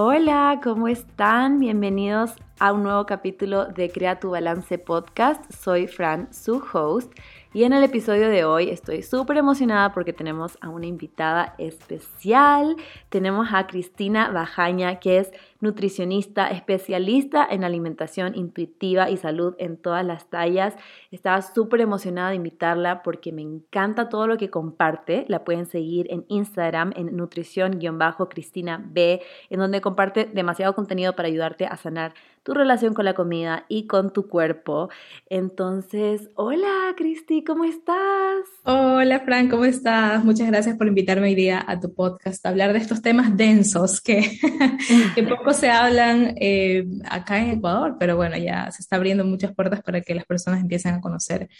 Hola, ¿cómo están? Bienvenidos a un nuevo capítulo de Crea tu Balance Podcast. Soy Fran, su host. Y en el episodio de hoy estoy súper emocionada porque tenemos a una invitada especial. Tenemos a Cristina Bajaña, que es nutricionista, especialista en alimentación intuitiva y salud en todas las tallas. Estaba súper emocionada de invitarla porque me encanta todo lo que comparte. La pueden seguir en Instagram en nutrición-cristina B, en donde comparte demasiado contenido para ayudarte a sanar tu relación con la comida y con tu cuerpo. Entonces, hola Cristi, ¿cómo estás? Hola Fran, ¿cómo estás? Muchas gracias por invitarme hoy día a tu podcast a hablar de estos temas densos que, que poco se hablan eh, acá en Ecuador, pero bueno, ya se está abriendo muchas puertas para que las personas empiecen a conocer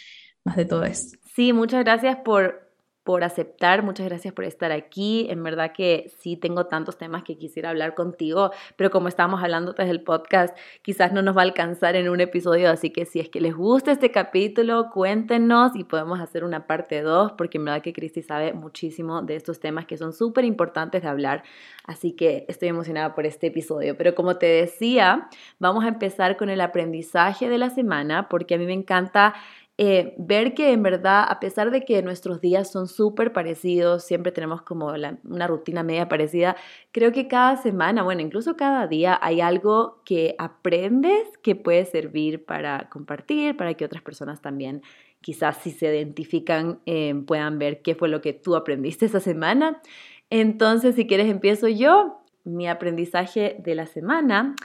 más de todo esto. Sí, muchas gracias por por aceptar, muchas gracias por estar aquí. En verdad que sí tengo tantos temas que quisiera hablar contigo, pero como estamos hablando desde el podcast, quizás no nos va a alcanzar en un episodio, así que si es que les gusta este capítulo, cuéntenos y podemos hacer una parte 2, porque en verdad que Cristi sabe muchísimo de estos temas que son súper importantes de hablar, así que estoy emocionada por este episodio. Pero como te decía, vamos a empezar con el aprendizaje de la semana, porque a mí me encanta eh, ver que en verdad, a pesar de que nuestros días son súper parecidos, siempre tenemos como una rutina media parecida, creo que cada semana, bueno, incluso cada día hay algo que aprendes que puede servir para compartir, para que otras personas también quizás si se identifican eh, puedan ver qué fue lo que tú aprendiste esa semana. Entonces, si quieres, empiezo yo. Mi aprendizaje de la semana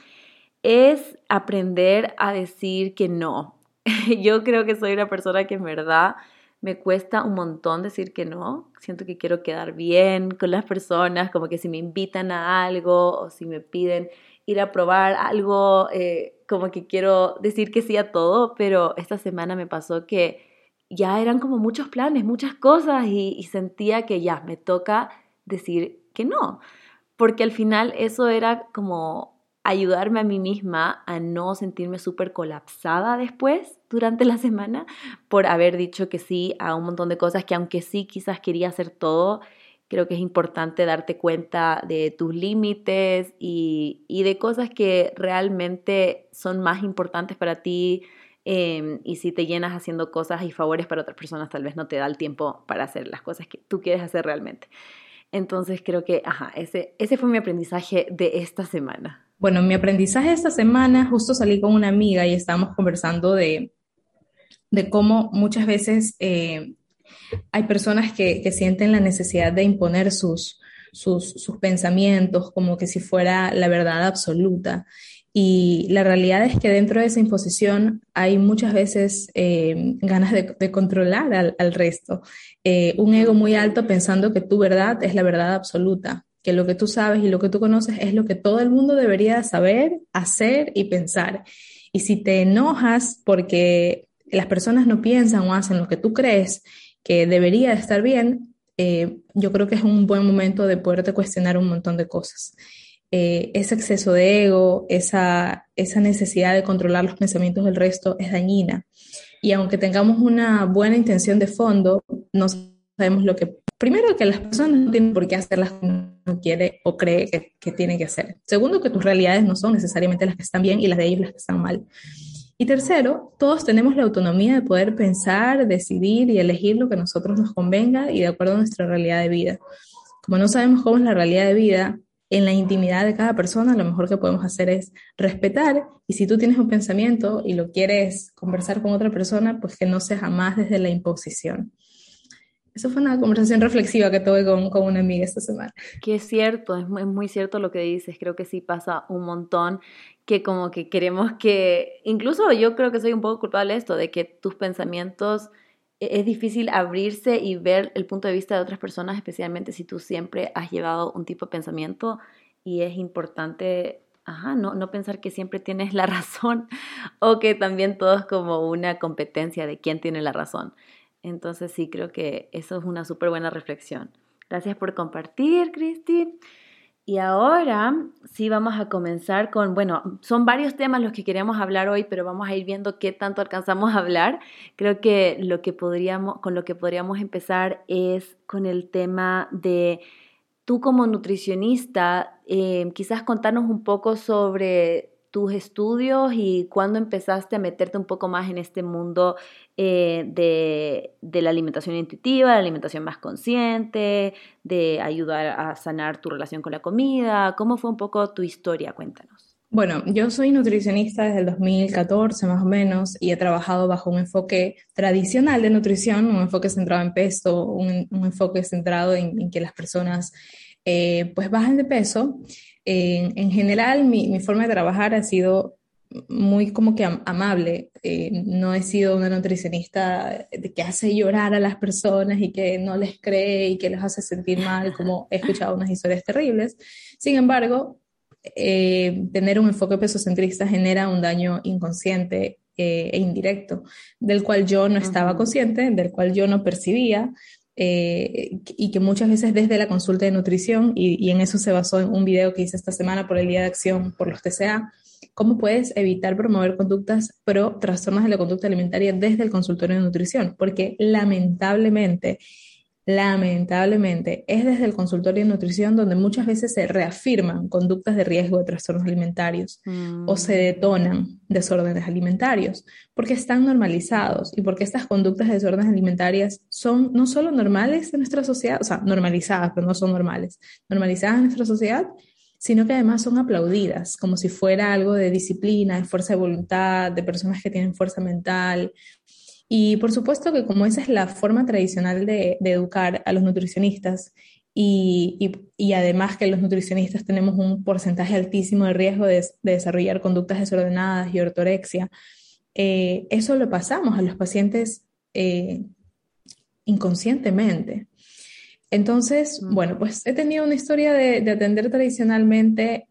es aprender a decir que no. yo creo que soy una persona que en verdad me cuesta un montón decir que no. Siento que quiero quedar bien con las personas, como que si me invitan a algo o si me piden ir a probar algo, eh, como que quiero decir que sí a todo, pero esta semana me pasó que ya eran como muchos planes, muchas cosas y, y sentía que ya me toca decir que no, porque al final eso era como ayudarme a mí misma a no sentirme súper colapsada después durante la semana por haber dicho que sí a un montón de cosas que aunque sí quizás quería hacer todo, creo que es importante darte cuenta de tus límites y, de cosas que realmente son más importantes para ti. Em, y si te llenas haciendo cosas y favores para otras personas, tal vez no te da el tiempo para hacer las cosas que tú quieres hacer realmente. Entonces creo que, ajá, ese, ese fue mi aprendizaje de esta semana. Bueno, mi aprendizaje esta semana, justo salí con una amiga y estábamos conversando de, de cómo muchas veces eh, hay personas que, que, sienten la necesidad de imponer sus, sus, sus, pensamientos como que si fuera la verdad absoluta. Y la realidad es que dentro de esa imposición hay muchas veces eh, ganas de, controlar al, al resto. Eh, un ego muy alto pensando que tu verdad es la verdad absoluta que lo que tú sabes y lo que tú conoces es lo que todo el mundo debería saber, hacer y pensar. Y si te enojas porque las personas no piensan o hacen lo que tú crees que debería estar bien, eh, yo creo que es un buen momento de poderte cuestionar un montón de cosas. Eh, ese exceso de ego, esa, esa necesidad de controlar los pensamientos del resto es dañina. Y aunque tengamos una buena intención de fondo, no sabemos lo que primero, que las personas no tienen por qué hacer las no quiere o cree que, que tiene que hacer. Segundo, que tus realidades no son necesariamente las que están bien y las de ellos las que están mal. Y tercero, todos tenemos la autonomía de poder pensar, decidir y elegir lo que a nosotros nos convenga y de acuerdo a nuestra realidad de vida. Como no sabemos cómo es la realidad de vida, en la intimidad de cada persona, lo mejor que podemos hacer es respetar y si tú tienes un pensamiento y lo quieres conversar con otra persona, pues que no sea jamás desde la imposición. Eso fue una conversación reflexiva que tuve con, con una amiga esta semana. Que es cierto, es muy, es muy cierto lo que dices. Creo que sí pasa un montón que como que queremos que, incluso yo creo que soy un poco culpable de esto, de que tus pensamientos e, es difícil abrirse y ver el punto de vista de otras personas, especialmente si tú siempre has llevado un tipo de pensamiento y es importante, ajá, no, no pensar que siempre tienes la razón o que también todo es como una competencia de quién tiene la razón. Entonces sí creo que eso es una súper buena reflexión. Gracias por compartir, Cristi. Y ahora sí vamos a comenzar con, bueno, son varios temas los que queremos hablar hoy, pero vamos a ir viendo qué tanto alcanzamos a hablar. Creo que lo que podríamos, con lo que podríamos empezar es con el tema de tú como nutricionista, eh, quizás contarnos un poco sobre tus estudios y cuándo empezaste a meterte un poco más en este mundo eh, de, la alimentación intuitiva, la alimentación más consciente, de ayudar a sanar tu relación con la comida. ¿Cómo fue un poco tu historia? Cuéntanos. Bueno, yo soy nutricionista desde el 2014 más o menos y he trabajado bajo un enfoque tradicional de nutrición, un enfoque centrado en peso, un, enfoque centrado en, que las personas eh, pues bajen de peso en general, mi, forma de trabajar ha sido muy como que amable. Eh, no he sido una nutricionista que hace llorar a las personas y que no les cree y que les hace sentir mal, como he escuchado unas historias terribles. Sin embargo, eh, tener un enfoque pesocentrista genera un daño inconsciente eh, e indirecto, del cual yo no estaba consciente, del cual yo no percibía, eh, y que muchas veces desde la consulta de nutrición, y, en eso se basó en un video que hice esta semana por el Día de Acción por los TCA, cómo puedes evitar promover conductas pro trastornos de la conducta alimentaria desde el consultorio de nutrición, porque lamentablemente lamentablemente, es desde el consultorio de nutrición donde muchas veces se reafirman conductas de riesgo de trastornos alimentarios o se mm. detonan desórdenes alimentarios, porque están normalizados y porque estas conductas de desórdenes alimentarias son no solo normales en nuestra sociedad, o sea, normalizadas, pero no son normales, normalizadas en nuestra sociedad, sino que además son aplaudidas como si fuera algo de disciplina, de fuerza de voluntad, de personas que tienen fuerza mental, y por supuesto que como esa es la forma tradicional de, educar a los nutricionistas y, además que los nutricionistas tenemos un porcentaje altísimo de riesgo de, desarrollar conductas desordenadas y ortorexia, eh, eso lo pasamos a los pacientes eh, inconscientemente. Entonces, bueno, pues he tenido una historia de, de atender tradicionalmente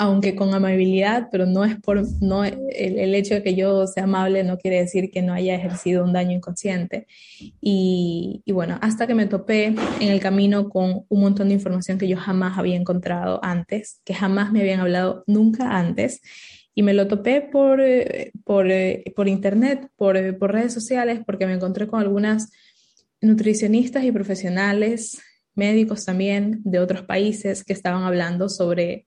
aunque con amabilidad, pero no es por, no, el, hecho de que yo sea amable no quiere decir que no haya ejercido un daño inconsciente. Y, y, bueno, hasta que me topé en el camino con un montón de información que yo jamás había encontrado antes, que jamás me habían hablado nunca antes. Y me lo topé por, por, por internet, por, por redes sociales, porque me encontré con algunas nutricionistas y profesionales, médicos también de otros países que estaban hablando sobre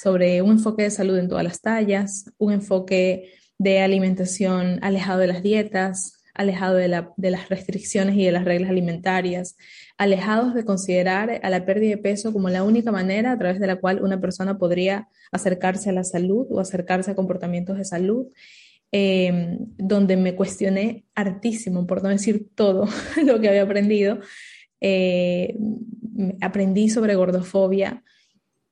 sobre un enfoque de salud en todas las tallas, un enfoque de alimentación alejado de las dietas, alejado de, las restricciones y de las reglas alimentarias, alejados de considerar a la pérdida de peso como la única manera a través de la cual una persona podría acercarse a la salud o acercarse a comportamientos de salud, em, donde me cuestioné hartísimo, por no decir todo lo que había aprendido. Eh, aprendí sobre gordofobia,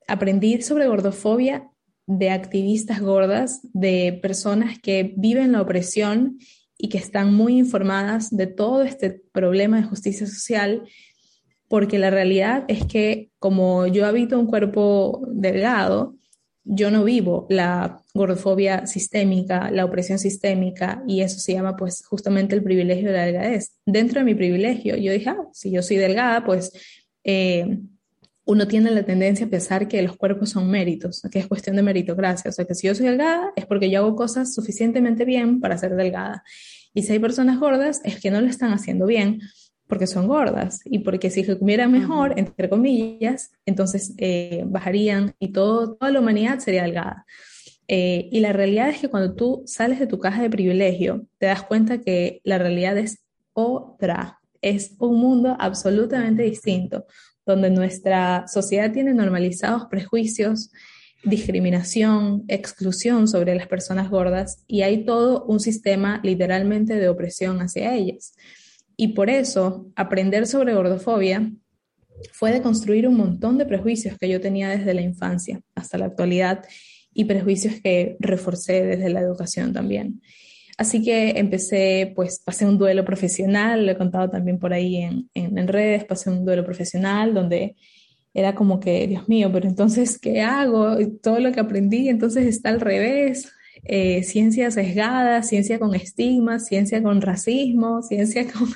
aprendí sobre gordofobia de activistas gordas, de personas que viven la opresión y que están muy informadas de todo este problema de justicia social, porque la realidad es que como yo habito un cuerpo delgado, yo no vivo la gordofobia sistémica, la opresión sistémica, y eso se llama pues justamente el privilegio de la delgadez. Dentro de mi privilegio, yo dije, ah, si yo soy delgada, pues... Eh, uno tiene la tendencia a pensar que los cuerpos son méritos, que es cuestión de meritocracia. O sea, que si yo soy delgada es porque yo hago cosas suficientemente bien para ser delgada. Y si hay personas gordas es que no lo están haciendo bien porque son gordas y porque si comieran mejor, entre comillas, entonces eh, bajarían y todo, toda la humanidad sería delgada. Eh, y la realidad es que cuando tú sales de tu caja de privilegio, te das cuenta que la realidad es otra, es un mundo absolutamente distinto, donde nuestra sociedad tiene normalizados prejuicios, discriminación, exclusión sobre las personas gordas y hay todo un sistema literalmente de opresión hacia ellas. Y por eso aprender sobre gordofobia fue de construir un montón de prejuicios que yo tenía desde la infancia hasta la actualidad y prejuicios que reforcé desde la educación también. Así que empecé, pues pasé un duelo profesional, lo he contado también por ahí en, en, redes, pasé un duelo profesional donde era como que, Dios mío, pero entonces, ¿qué hago? Todo lo que aprendí entonces está al revés. Eh, ciencia sesgada, ciencia con estigmas, ciencia con racismo, ciencia con,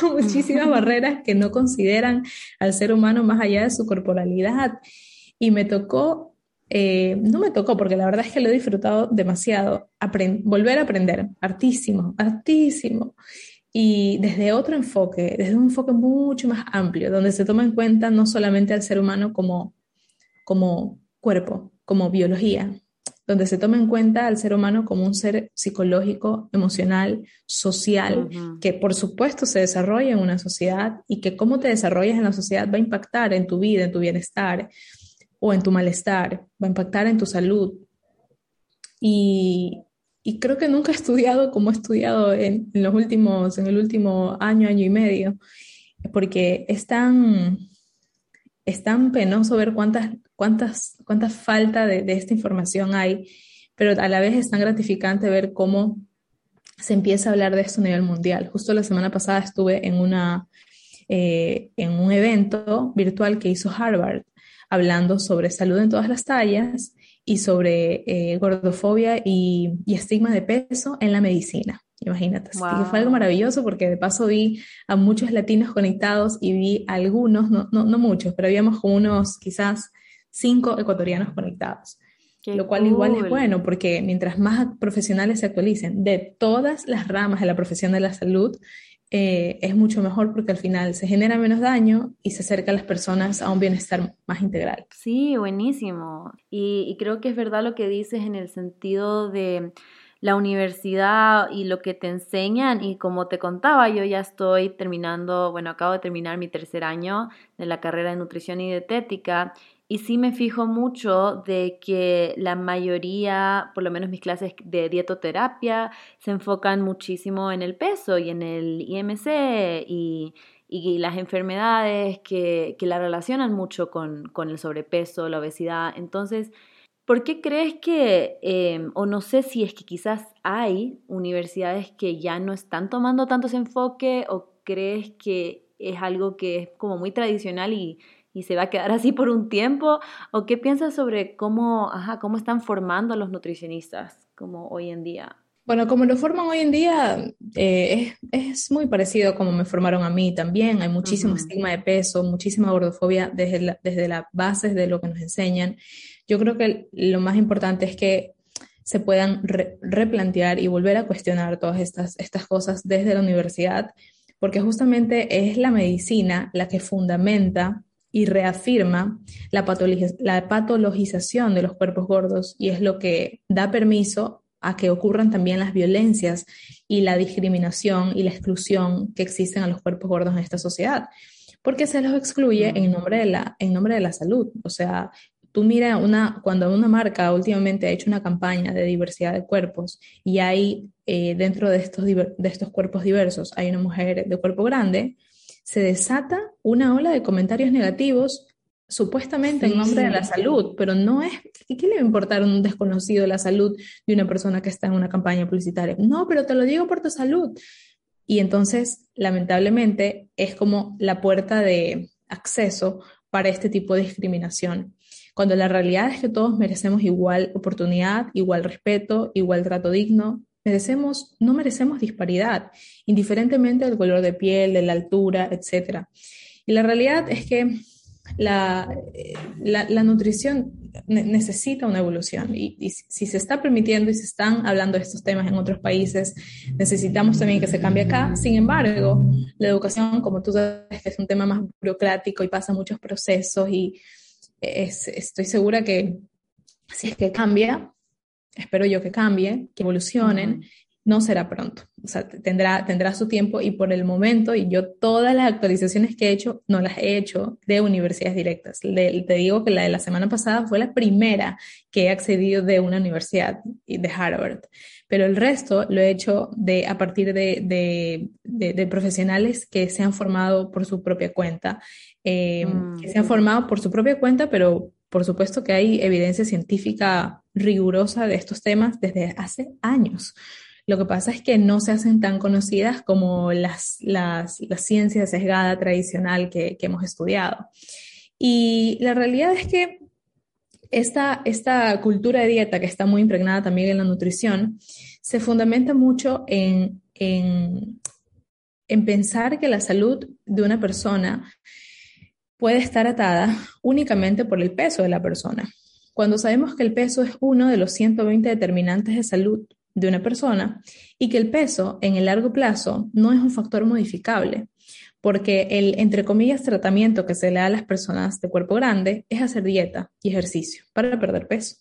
con muchísimas barreras que no consideran al ser humano más allá de su corporalidad. Y me tocó eh, no me tocó porque la verdad es que lo he disfrutado demasiado. volver a aprender, hartísimo, hartísimo. y desde otro enfoque, desde un enfoque mucho más amplio, donde se toma en cuenta no solamente al ser humano como, como cuerpo, como biología, donde se toma en cuenta al ser humano como un ser psicológico, emocional, social, que por supuesto se desarrolla en una sociedad y que cómo te desarrollas en la sociedad va a impactar en tu vida, en tu bienestar o en tu malestar, va a impactar en tu salud. Y, y creo que nunca he estudiado como he estudiado en, los últimos, en el último año, año y medio, porque es tan, es tan penoso ver cuántas, cuántas, falta de, esta información hay, pero a la vez es tan gratificante ver cómo se empieza a hablar de esto a nivel mundial. Justo la semana pasada estuve en, una, eh, en un evento virtual que hizo Harvard, hablando sobre salud en todas las tallas y sobre eh, gordofobia y, estigma de peso en la medicina. Imagínate, fue algo maravilloso porque de paso vi a muchos latinos conectados y vi a algunos, no, no, no muchos, pero habíamos como unos quizás cinco ecuatorianos conectados. lo cual igual es bueno porque mientras más profesionales se actualicen de todas las ramas de la profesión de la salud, eh, es mucho mejor porque al final se genera menos daño y se acerca a las personas a un bienestar más integral. Sí, buenísimo. Y, creo que es verdad lo que dices en el sentido de la universidad y lo que te enseñan y como te contaba, yo ya estoy terminando, bueno, acabo de terminar mi tercer año de la carrera de nutrición y dietética y sí me fijo mucho de que la mayoría, por lo menos mis clases de dietoterapia, se enfocan muchísimo en el peso y en el IMC y, las enfermedades que, la relacionan mucho con, el sobrepeso, la obesidad. Entonces, ¿por qué crees que, em, o no sé si es que quizás hay universidades que ya no están tomando tanto ese enfoque o crees que es algo que es como muy tradicional y y se va a quedar así por un tiempo? ¿O qué piensas sobre cómo, ajá, cómo están formando a los nutricionistas como hoy en día? Bueno, como lo forman hoy en día, eh, es, muy parecido como me formaron a mí también. Hay muchísimo estigma de peso, muchísima gordofobia desde, desde las bases de lo que nos enseñan. Yo creo que lo más importante es que se puedan replantear y volver a cuestionar todas estas, estas cosas desde la universidad, porque justamente es la medicina la que fundamenta y reafirma la, patologización de los cuerpos gordos y es lo que da permiso a que ocurran también las violencias y la discriminación y la exclusión que existen a los cuerpos gordos en esta sociedad, porque se los excluye en nombre de la, en nombre de la salud. O sea, tú mira una, cuando una marca últimamente ha hecho una campaña de diversidad de cuerpos y hay eh, dentro de estos, de estos cuerpos diversos, hay una mujer de cuerpo grande, se desata una ola de comentarios negativos supuestamente en nombre de la salud, pero no es, ¿qué le va a importar un desconocido la salud de una persona que está en una campaña publicitaria? No, pero te lo digo por tu salud. Y entonces, lamentablemente, es como la puerta de acceso para este tipo de discriminación, cuando la realidad es que todos merecemos igual oportunidad, igual respeto, igual trato digno, No merecemos disparidad, indiferentemente del color de piel, de la altura, etc. Y la realidad es que la, la, nutrición necesita una evolución y, si se está permitiendo y se están hablando de estos temas en otros países, necesitamos también que se cambie acá. Sin embargo, la educación, como tú sabes, es un tema más burocrático y pasa muchos procesos y es, estoy segura que si es que cambia, espero yo que cambie, que evolucionen, no será pronto. O sea, tendrá, tendrá su tiempo y por el momento, y yo todas las actualizaciones que he hecho, no las he hecho de universidades directas. te digo que la de la semana pasada fue la primera que he accedido de una universidad de Harvard, pero el resto lo he hecho de, a partir de, de, profesionales que se han formado por su propia cuenta, eh, que se han mm. formado por su propia cuenta, pero por supuesto que hay evidencia científica rigurosa de estos temas desde hace años. Lo que pasa es que no se hacen tan conocidas como las, las, la ciencia sesgada tradicional que, que, hemos estudiado. Y la realidad es que esta, esta cultura de dieta que está muy impregnada también en la nutrición se fundamenta mucho en, en, en pensar que la salud de una persona puede estar atada únicamente por el peso de la persona. Cuando sabemos que el peso es uno de los 120 determinantes de salud de una persona y que el peso en el largo plazo no es un factor modificable, porque el, entre comillas, tratamiento que se le da a las personas de cuerpo grande es hacer dieta y ejercicio para perder peso.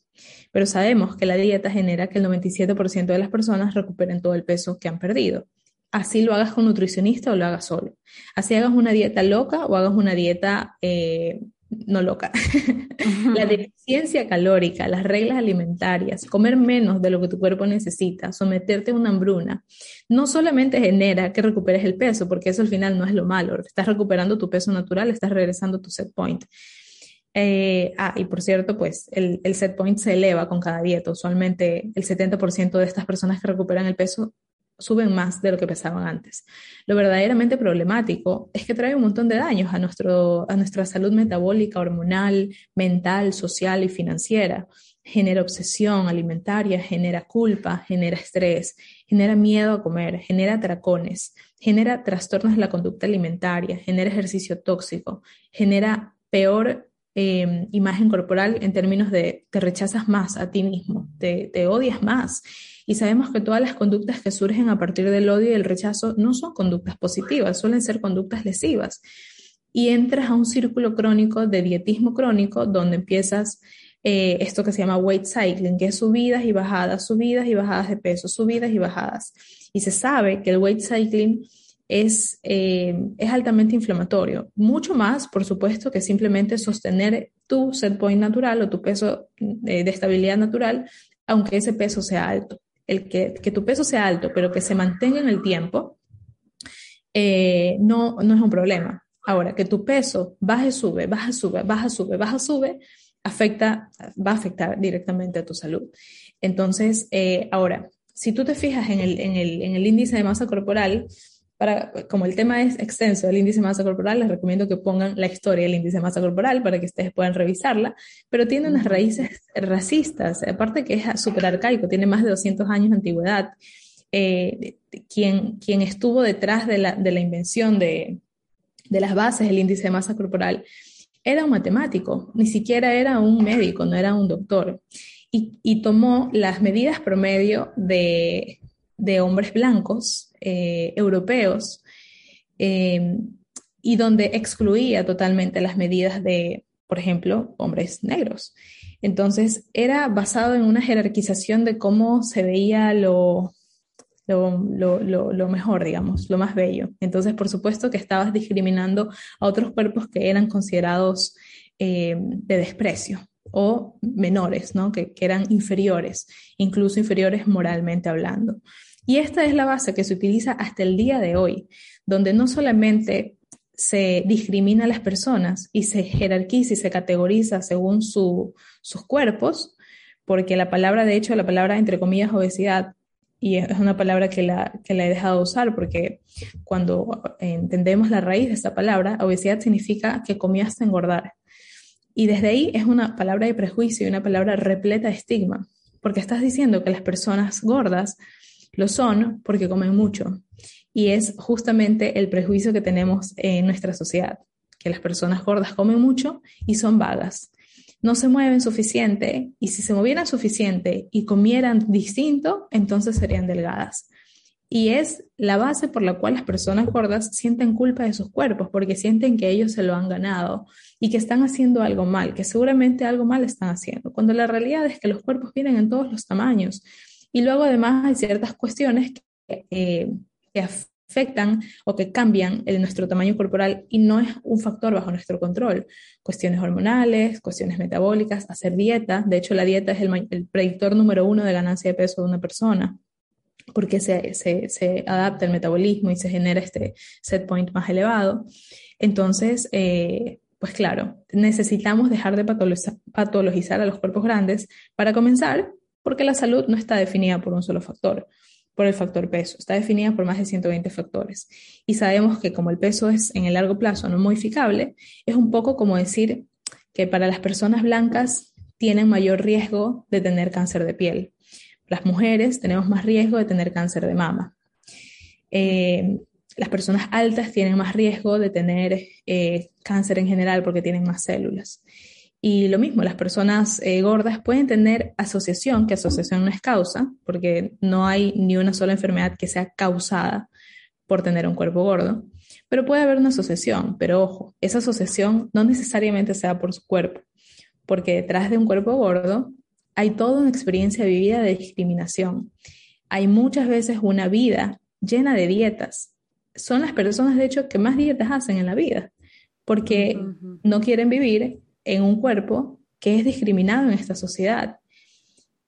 Pero sabemos que la dieta genera que el 97% de las personas recuperen todo el peso que han perdido. Así lo hagas con nutricionista o lo hagas solo. Así hagas una dieta loca o hagas una dieta eh, no loca. la deficiencia calórica, las reglas alimentarias, comer menos de lo que tu cuerpo necesita, someterte a una hambruna, no solamente genera que recuperes el peso, porque eso al final no es lo malo, estás recuperando tu peso natural, estás regresando a tu set point. Eh, ah, y por cierto, pues el, el set point se eleva con cada dieta. Usualmente el 70% de estas personas que recuperan el peso suben más de lo que pesaban antes. Lo verdaderamente problemático es que trae un montón de daños a, nuestro, a nuestra salud metabólica, hormonal, mental, social y financiera. Genera obsesión alimentaria, genera culpa, genera estrés, genera miedo a comer, genera tracones, genera trastornos de la conducta alimentaria, genera ejercicio tóxico, genera peor eh, imagen corporal en términos de te rechazas más a ti mismo, te odias más y sabemos que todas las conductas que surgen a partir del odio y el rechazo no son conductas positivas, suelen ser conductas lesivas. Y entras a un círculo crónico de dietismo crónico donde empiezas eh, esto que se llama weight cycling, que es subidas y bajadas, subidas y bajadas de peso, subidas y bajadas. Y se sabe que el weight cycling es, eh, es altamente inflamatorio. Mucho más, por supuesto, que simplemente sostener tu set point natural o tu peso de estabilidad natural, aunque ese peso sea alto el que, tu peso sea alto, pero que se mantenga en el tiempo, eh, no, no es un problema. Ahora, que tu peso baje, sube, baja, sube, baja, sube, baja, sube, afecta, va a afectar directamente a tu salud. Entonces, eh, ahora, si tú te fijas en el, en el, en el índice de masa corporal, para, como el tema es extenso del índice de masa corporal, les recomiendo que pongan la historia del índice de masa corporal para que ustedes puedan revisarla, pero tiene unas raíces racistas, aparte que es súper arcaico, tiene más de 200 años de antigüedad. Eh, quien, quien estuvo detrás de la, de la invención de, de las bases del índice de masa corporal era un matemático, ni siquiera era un médico, no era un doctor. Y, y tomó las medidas promedio de, de hombres blancos eh, europeos eh, y donde excluía totalmente las medidas de, por ejemplo, hombres negros. Entonces era basado en una jerarquización de cómo se veía lo, lo, mejor, digamos, lo más bello. Entonces, por supuesto que estabas discriminando a otros cuerpos que eran considerados eh, de desprecio o menores, ¿no? que eran inferiores, incluso inferiores moralmente hablando. Y esta es la base que se utiliza hasta el día de hoy, donde no solamente se discrimina a las personas y se jerarquiza y se categoriza según sus cuerpos, porque la palabra, de hecho, la palabra entre comillas obesidad, y es una palabra que la, he dejado usar porque cuando entendemos la raíz de esta palabra, obesidad significa que comías hasta engordar. Y desde ahí es una palabra de prejuicio y una palabra repleta de estigma, porque estás diciendo que las personas gordas lo son porque comen mucho. Y es justamente el prejuicio que tenemos en nuestra sociedad, que las personas gordas comen mucho y son vagas. No se mueven suficiente y si se movieran suficiente y comieran distinto, entonces serían delgadas. Y es la base por la cual las personas gordas sienten culpa de sus cuerpos, porque sienten que ellos se lo han ganado y que están haciendo algo mal, que seguramente algo mal están haciendo, cuando la realidad es que los cuerpos vienen en todos los tamaños y luego además hay ciertas cuestiones que, eh, afectan o que cambian el, nuestro tamaño corporal y no es un factor bajo nuestro control. Cuestiones hormonales, cuestiones metabólicas, hacer dieta. De hecho, la dieta es el, predictor número uno de ganancia de peso de una persona porque se, se, se, adapta el metabolismo y se genera este set point más elevado. Entonces, eh, pues claro, necesitamos dejar de patologizar a los cuerpos grandes para comenzar porque la salud no está definida por un solo factor, por el factor peso, está definida por más de 120 factores. Y sabemos que como el peso es en el largo plazo no modificable, es un poco como decir que para las personas blancas tienen mayor riesgo de tener cáncer de piel. Las mujeres tenemos más riesgo de tener cáncer de mama. Eh, las personas altas tienen más riesgo de tener eh, cáncer en general porque tienen más células. Y lo mismo, las personas eh, gordas pueden tener asociación, que asociación no es causa, porque no hay ni una sola enfermedad que sea causada por tener un cuerpo gordo, pero puede haber una asociación, pero ojo, esa asociación no necesariamente sea por su cuerpo, porque detrás de un cuerpo gordo hay toda una experiencia vivida de discriminación. Hay muchas veces una vida llena de dietas. Son las personas, de hecho, que más dietas hacen en la vida, porque no quieren vivir en un cuerpo que es discriminado en esta sociedad.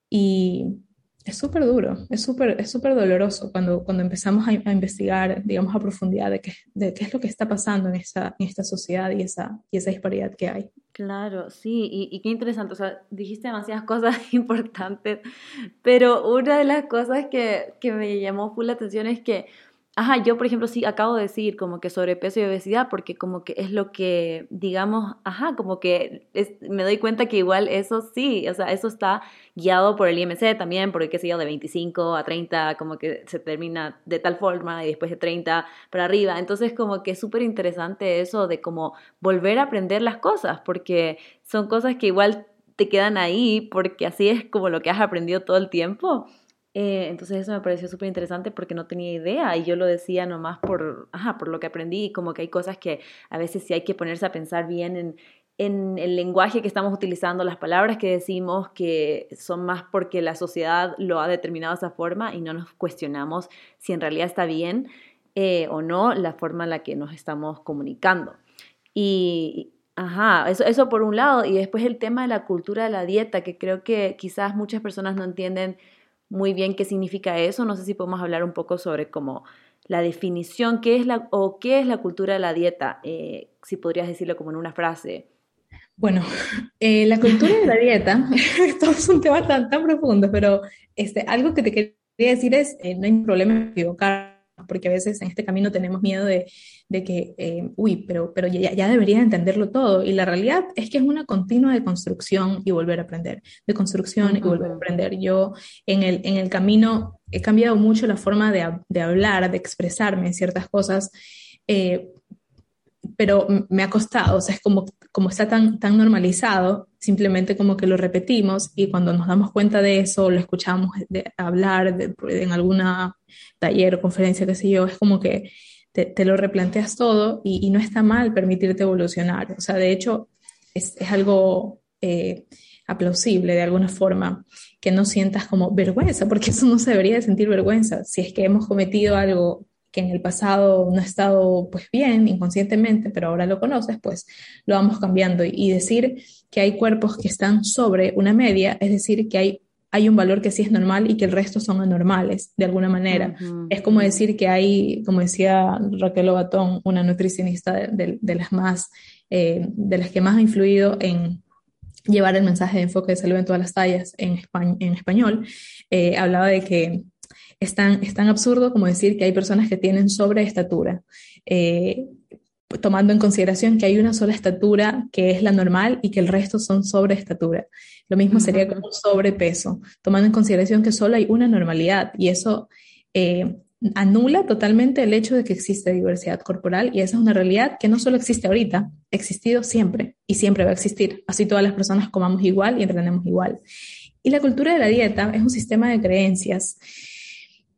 Y es súper duro, es súper es súper doloroso cuando, cuando empezamos a, investigar, digamos, a profundidad de qué, de qué es lo que está pasando en esta, en esta sociedad y esa, y esa disparidad que hay. Claro, sí, y, y, qué interesante, o sea, dijiste demasiadas cosas importantes, pero una de las cosas que, que me llamó full la atención es que Ajá, yo por ejemplo sí acabo de decir como que sobrepeso y obesidad porque como que es lo que, digamos, ajá, como que me doy cuenta que igual eso sí, o sea, eso está guiado por el IMC también, porque qué sé yo, de 25 a 30 como que se termina de tal forma y después de 30 para arriba. Entonces como que es súper interesante eso de como volver a aprender las cosas, porque son cosas que igual te quedan ahí porque así es como lo que has aprendido todo el tiempo. Eh, entonces eso me pareció súper interesante porque no tenía idea y yo lo decía nomás por, ajá, por lo que aprendí y como que hay cosas que a veces sí hay que ponerse a pensar bien en, en el lenguaje que estamos utilizando, las palabras que decimos, que son más porque la sociedad lo ha determinado de esa forma y no nos cuestionamos si en realidad está bien eh, o no la forma en la que nos estamos comunicando. Y, Ajá, eso, eso por un lado. Y después el tema de la cultura de la dieta, que creo que quizás muchas personas no entienden muy bien qué significa eso. No sé si podemos hablar un poco sobre cómo la definición, qué es la, o qué es la cultura de la dieta, eh, si podrías decirlo como en una frase. Bueno, eh, la cultura de la dieta, esto es un tema tan, tan profundo, pero este, algo que te quería decir es, eh, no hay problema equivocar porque a veces en este camino tenemos miedo de, que, eh, uy, pero, pero ya, ya debería entenderlo todo. Y la realidad es que es una continua de construcción y volver a aprender, de construcción y volver a aprender. Yo en el, en el camino he cambiado mucho la forma de, de hablar, de expresarme en ciertas cosas. Eh, pero me ha costado, o sea, es como, como está tan, tan normalizado, simplemente como que lo repetimos y cuando nos damos cuenta de eso, lo escuchamos de, hablar en alguna taller o conferencia, qué sé yo, es como que te, lo replanteas todo y, no está mal permitirte evolucionar, o sea, de hecho, es, es algo... Eh, aplausible de alguna forma, que no sientas como vergüenza, porque eso no se debería de sentir vergüenza. Si es que hemos cometido algo que en el pasado no ha estado pues bien inconscientemente, pero ahora lo conoces, pues lo vamos cambiando. Y decir que hay cuerpos que están sobre una media, es decir, que hay, hay un valor que sí es normal y que el resto son anormales, de alguna manera. Es como decir que hay, como decía Raquel Obatón, una nutricionista de, las más, eh, de las que más ha influido en llevar el mensaje de enfoque de salud en todas las tallas en, en español, eh, hablaba de que es tan, absurdo como decir que hay personas que tienen sobreestatura, eh, tomando en consideración que hay una sola estatura que es la normal y que el resto son sobreestatura. Lo mismo sería como sobrepeso, tomando en consideración que solo hay una normalidad y eso eh, anula totalmente el hecho de que existe diversidad corporal y esa es una realidad que no solo existe ahorita, ha existido siempre y siempre va a existir. Así todas las personas comamos igual y entrenemos igual. Y la cultura de la dieta es un sistema de creencias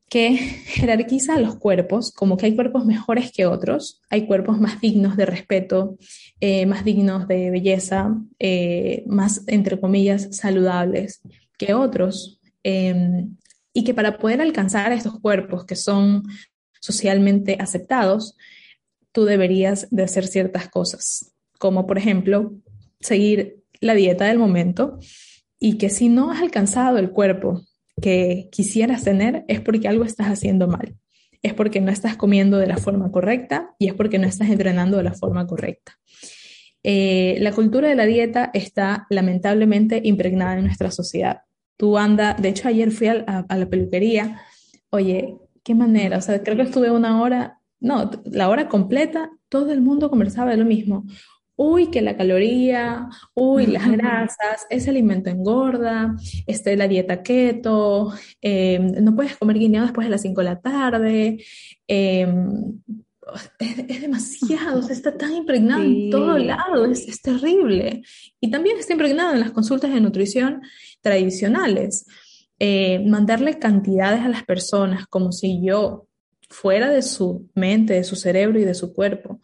que jerarquiza los cuerpos, como que hay cuerpos mejores que otros, hay cuerpos más dignos de respeto, eh, más dignos de belleza, eh, más, entre comillas, saludables que otros, em, y que para poder alcanzar estos cuerpos que son socialmente aceptados, tú deberías de hacer ciertas cosas, como por ejemplo seguir la dieta del momento y que si no has alcanzado el cuerpo que quisieras tener es porque algo estás haciendo mal. Es porque no estás comiendo de la forma correcta y es porque no estás entrenando de la forma correcta. Eh, la cultura de la dieta está lamentablemente impregnada en nuestra sociedad. Tú anda, de hecho ayer fui a, a, la peluquería, oye, qué manera, o sea, creo que estuve una hora, no, la hora completa, todo el mundo conversaba de lo mismo uy, que la caloría, uy, las grasas, ese alimento engorda, este, la dieta keto, em, no puedes comer guineo después de las 5 de la tarde. Em, es, demasiado, está tan impregnado en todo lado, es, es, terrible. Y también está impregnado en las consultas de nutrición tradicionales. Eh, mandarle cantidades a las personas como si yo fuera de su mente, de su cerebro y de su cuerpo,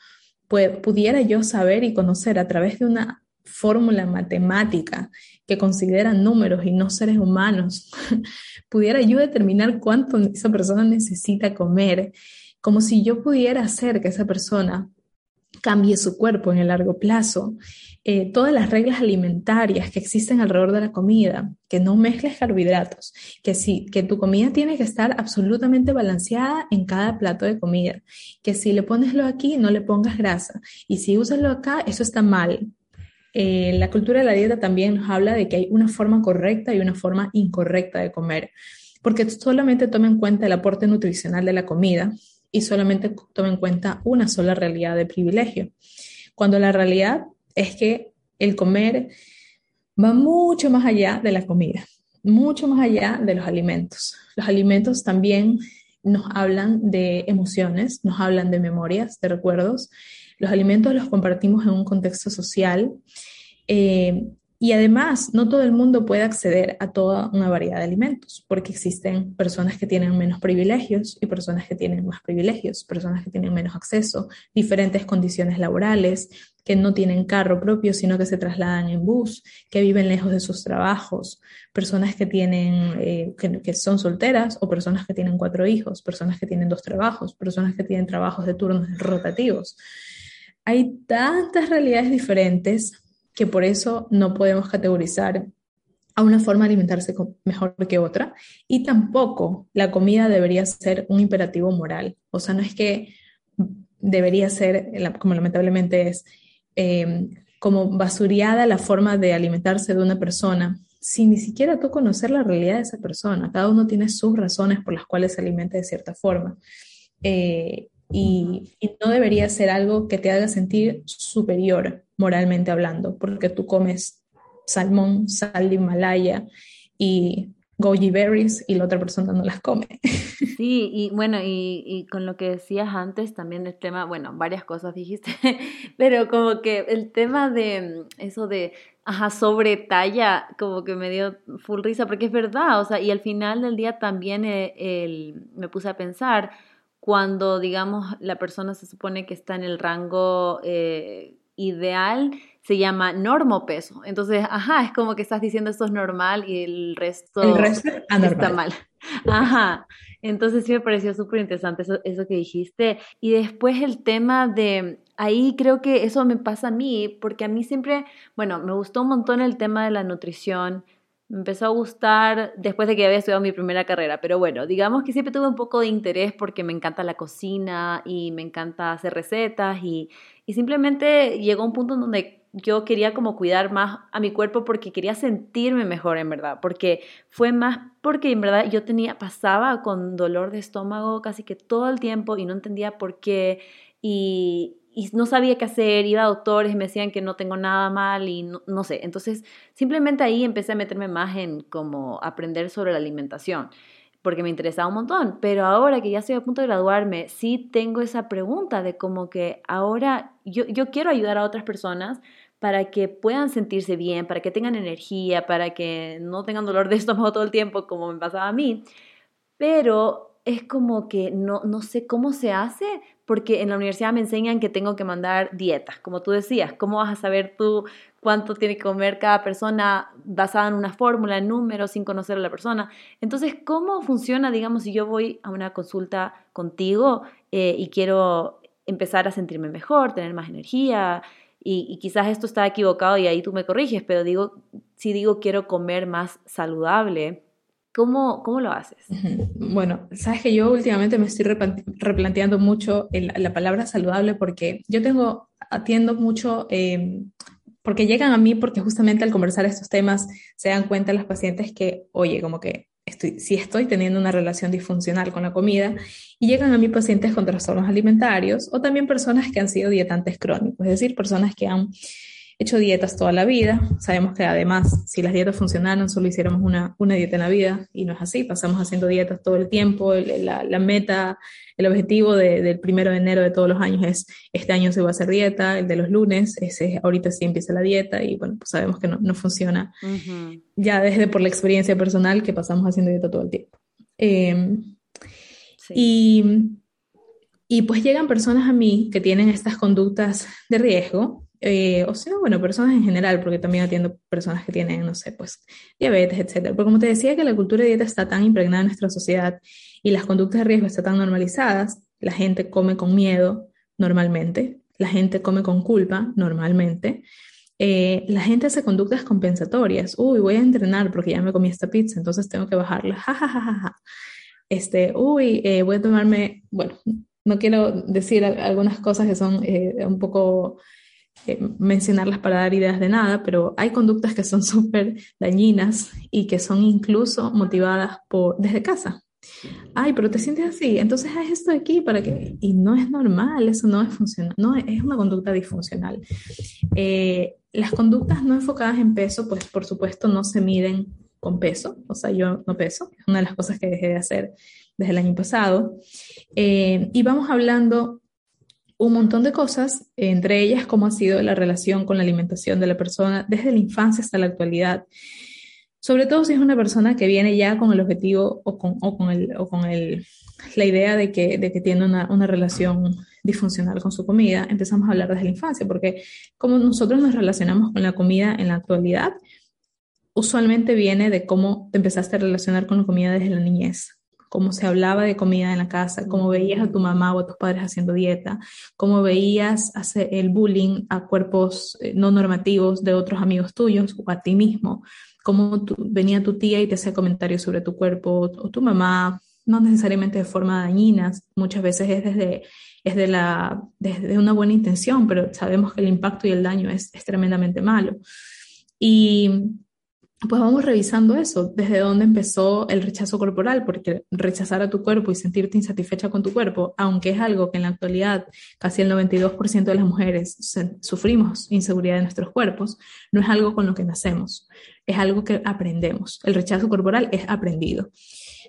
pudiera yo saber y conocer a través de una fórmula matemática que considera números y no seres humanos, pudiera yo determinar cuánto esa persona necesita comer, como si yo pudiera hacer que esa persona cambie su cuerpo en el largo plazo. Eh, todas las reglas alimentarias que existen alrededor de la comida, que no mezcles carbohidratos, que, si, que tu comida tiene que estar absolutamente balanceada en cada plato de comida, que si le pones lo aquí, no le pongas grasa, y si usas lo acá, eso está mal. Eh, la cultura de la dieta también nos habla de que hay una forma correcta y una forma incorrecta de comer, porque solamente toma en cuenta el aporte nutricional de la comida y solamente toma en cuenta una sola realidad de privilegio, cuando la realidad es que el comer va mucho más allá de la comida, mucho más allá de los alimentos. Los alimentos también nos hablan de emociones, nos hablan de memorias, de recuerdos. Los alimentos los compartimos en un contexto social eh, y además, no todo el mundo puede acceder a toda una variedad de alimentos, porque existen personas que tienen menos privilegios y personas que tienen más privilegios, personas que tienen menos acceso, diferentes condiciones laborales, que no tienen carro propio, sino que se trasladan en bus, que viven lejos de sus trabajos, personas que tienen, eh, que, son solteras o personas que tienen cuatro hijos, personas que tienen dos trabajos, personas que tienen trabajos de turnos rotativos. Hay tantas realidades diferentes que por eso no podemos categorizar a una forma de alimentarse mejor que otra y tampoco la comida debería ser un imperativo moral. O sea, no es que debería ser, como lamentablemente es, em, como basuriada la forma de alimentarse de una persona, sin ni siquiera tú conocer la realidad de esa persona. Cada uno tiene sus razones por las cuales se alimenta de cierta forma. Eh, y, no debería ser algo que te haga sentir superior moralmente hablando, porque tú comes salmón, sal de Himalaya y goji berries y la otra persona no las come. Sí, y bueno, y, y, con lo que decías antes, también el tema, bueno, varias cosas dijiste, pero como que el tema de eso de, ajá, sobre talla, como que me dio full risa, porque es verdad, o sea, y al final del día también eh, el, me puse a pensar, cuando, digamos, la persona se supone que está en el rango eh, ideal, se llama normopeso. Entonces, ajá, es como que estás diciendo esto es normal y el resto, está mal. Ajá. Entonces sí me pareció súper interesante eso, eso que dijiste. Y después el tema de, ahí creo que eso me pasa a mí, porque a mí siempre, bueno, me gustó un montón el tema de la nutrición me empezó a gustar después de que había estudiado mi primera carrera, pero bueno, digamos que siempre tuve un poco de interés porque me encanta la cocina y me encanta hacer recetas y, y simplemente llegó un punto en donde yo quería como cuidar más a mi cuerpo porque quería sentirme mejor en verdad, porque fue más porque en verdad yo tenía, pasaba con dolor de estómago casi que todo el tiempo y no entendía por qué y, y no sabía qué hacer, iba a doctores y me decían que no tengo nada mal y no, sé. Entonces, simplemente ahí empecé a meterme más en como aprender sobre la alimentación, porque me interesaba un montón. Pero ahora que ya estoy a punto de graduarme, sí tengo esa pregunta de como que ahora yo, yo quiero ayudar a otras personas para que puedan sentirse bien, para que tengan energía, para que no tengan dolor de estómago todo el tiempo como me pasaba a mí. Pero es como que no, no sé cómo se hace, porque en la universidad me enseñan que tengo que mandar dietas, como tú decías, ¿cómo vas a saber tú cuánto tiene que comer cada persona basada en una fórmula, en números, sin conocer a la persona? Entonces, ¿cómo funciona, digamos, si yo voy a una consulta contigo eh, y quiero empezar a sentirme mejor, tener más energía? Y, y, quizás esto está equivocado y ahí tú me corriges, pero digo, si digo quiero comer más saludable, ¿Cómo, ¿Cómo, lo haces? Bueno, sabes que yo últimamente me estoy replanteando mucho la palabra saludable porque yo tengo, atiendo mucho, em, porque llegan a mí porque justamente al conversar estos temas se dan cuenta las pacientes que, oye, como que estoy, si estoy teniendo una relación disfuncional con la comida y llegan a mí pacientes con trastornos alimentarios o también personas que han sido dietantes crónicos, es decir, personas que han hecho dietas toda la vida. Sabemos que además, si las dietas funcionaran, solo hiciéramos una, una dieta en la vida y no es así. Pasamos haciendo dietas todo el tiempo. La, la meta, el objetivo de, del primero de enero de todos los años es este año se va a hacer dieta, el de los lunes, ese ahorita sí empieza la dieta y bueno, pues sabemos que no, no funciona. Ya desde por la experiencia personal que pasamos haciendo dieta todo el tiempo. Eh, sí. Y y pues llegan personas a mí que tienen estas conductas de riesgo, eh, o sea, bueno, personas en general, porque también atiendo personas que tienen, no sé, pues diabetes, etcétera. Pero como te decía que la cultura de dieta está tan impregnada en nuestra sociedad y las conductas de riesgo están tan normalizadas, la gente come con miedo normalmente, la gente come con culpa normalmente, eh, la gente hace conductas compensatorias. Uy, voy a entrenar porque ya me comí esta pizza, entonces tengo que bajarla. Ja, ja, ja, ja, ja. Este, uy, eh, voy a tomarme, bueno, no quiero decir algunas cosas que son eh, un poco eh, mencionarlas para dar ideas de nada, pero hay conductas que son súper dañinas y que son incluso motivadas por, desde casa. Ay, pero te sientes así, entonces haz esto aquí para que... Y no es normal, eso no es funcional, no es una conducta disfuncional. Eh, las conductas no enfocadas en peso, pues por supuesto no se miden con peso, o sea, yo no peso, es una de las cosas que dejé de hacer desde el año pasado. Eh, y vamos hablando un montón de cosas, entre ellas cómo ha sido la relación con la alimentación de la persona desde la infancia hasta la actualidad. Sobre todo si es una persona que viene ya con el objetivo o con, o con, el, o con el, la idea de que, de que tiene una, una, relación disfuncional con su comida, empezamos a hablar desde la infancia, porque como nosotros nos relacionamos con la comida en la actualidad, usualmente viene de cómo te empezaste a relacionar con la comida desde la niñez cómo se hablaba de comida en la casa, cómo veías a tu mamá o a tus padres haciendo dieta, cómo veías hacer el bullying a cuerpos eh, no normativos de otros amigos tuyos o a ti mismo, cómo venía tu tía y te hacía comentarios sobre tu cuerpo o tu mamá, no necesariamente de forma dañina, muchas veces es desde, es de la, desde una buena intención, pero sabemos que el impacto y el daño es, es tremendamente malo. Y pues vamos revisando eso, desde dónde empezó el rechazo corporal, porque rechazar a tu cuerpo y sentirte insatisfecha con tu cuerpo, aunque es algo que en la actualidad casi el 92% de las mujeres sufrimos inseguridad de nuestros cuerpos, no es algo con lo que nacemos, es algo que aprendemos. El rechazo corporal es aprendido.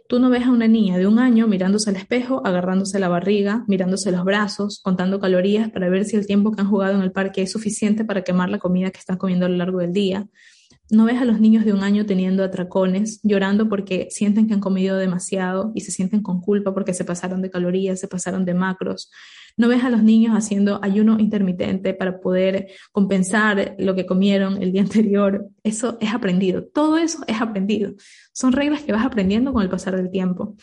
Tú no ves a una niña de un año mirándose al espejo, agarrándose la barriga, mirándose los brazos, contando calorías para ver si el tiempo que han jugado en el parque es suficiente para quemar la comida que están comiendo a lo largo del día no ves a los niños de un año teniendo atracones, llorando porque sienten que han comido demasiado y se sienten con culpa porque se pasaron de calorías, se pasaron de macros. No ves a los niños haciendo ayuno intermitente para poder compensar lo que comieron el día anterior. Eso es aprendido. Todo eso es aprendido. Son reglas que vas aprendiendo con el pasar del tiempo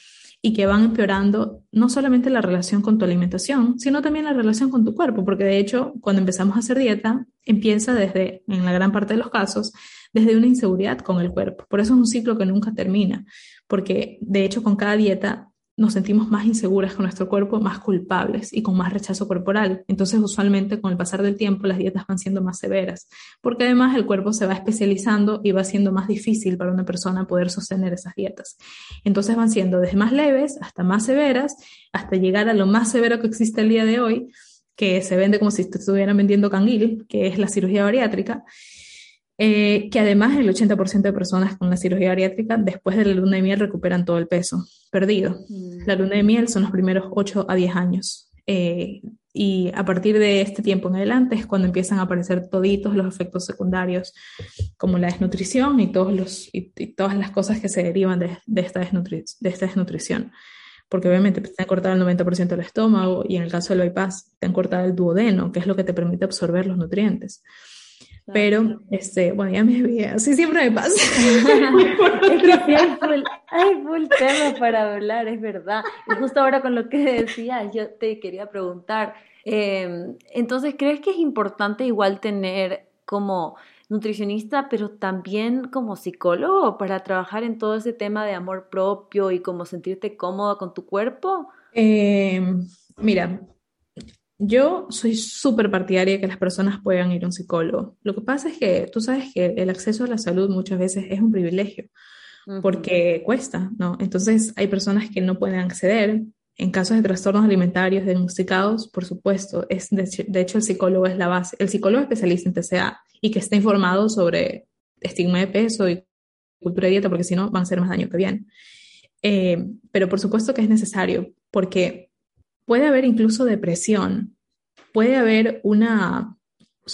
y que van empeorando no solamente la relación con tu alimentación, sino también la relación con tu cuerpo, porque de hecho cuando empezamos a hacer dieta empieza desde, en la gran parte de los casos, desde una inseguridad con el cuerpo. Por eso es un ciclo que nunca termina, porque de hecho con cada dieta nos sentimos más inseguras con nuestro cuerpo, más culpables y con más rechazo corporal. Entonces, usualmente con el pasar del tiempo las dietas van siendo más severas, porque además el cuerpo se va especializando y va siendo más difícil para una persona poder sostener esas dietas. Entonces van siendo desde más leves hasta más severas, hasta llegar a lo más severo que existe el día de hoy, que se vende como si estuvieran vendiendo canguil, que es la cirugía bariátrica, eh, que además el 80% de personas con la cirugía bariátrica después de la luna de miel recuperan todo el peso perdido. Mm. La luna de miel son los primeros 8 a 10 años. Eh, y a partir de este tiempo en adelante es cuando empiezan a aparecer toditos los efectos secundarios, como la desnutrición y, todos los, y, todas las cosas que se derivan de, de, esta, desnutri de esta desnutrición. Porque obviamente te han cortado el 90% del estómago y en el caso del bypass te han cortado el duodeno, que es lo que te permite absorber los nutrientes. Pero, este, bueno, ya me vi, así siempre me pasa. es que sí, hay full, hay full tema para hablar, es verdad. Y justo ahora con lo que decías, yo te quería preguntar, eh, entonces, ¿crees que es importante igual tener como nutricionista, pero también como psicólogo para trabajar en todo ese tema de amor propio y como sentirte cómoda con tu cuerpo? Eh, mira, yo soy súper partidaria de que las personas puedan ir a un psicólogo. Lo que pasa es que tú sabes que el acceso a la salud muchas veces es un privilegio porque cuesta, ¿no? Entonces hay personas que no pueden acceder. En casos de trastornos alimentarios diagnosticados, por supuesto, es de, hecho el psicólogo es la base. El psicólogo especialista en TCA y que esté informado sobre estigma de peso y cultura de dieta, porque si no van a ser más daño que bien. Eh, pero por supuesto que es necesario, porque puede haber incluso depresión, puede haber una,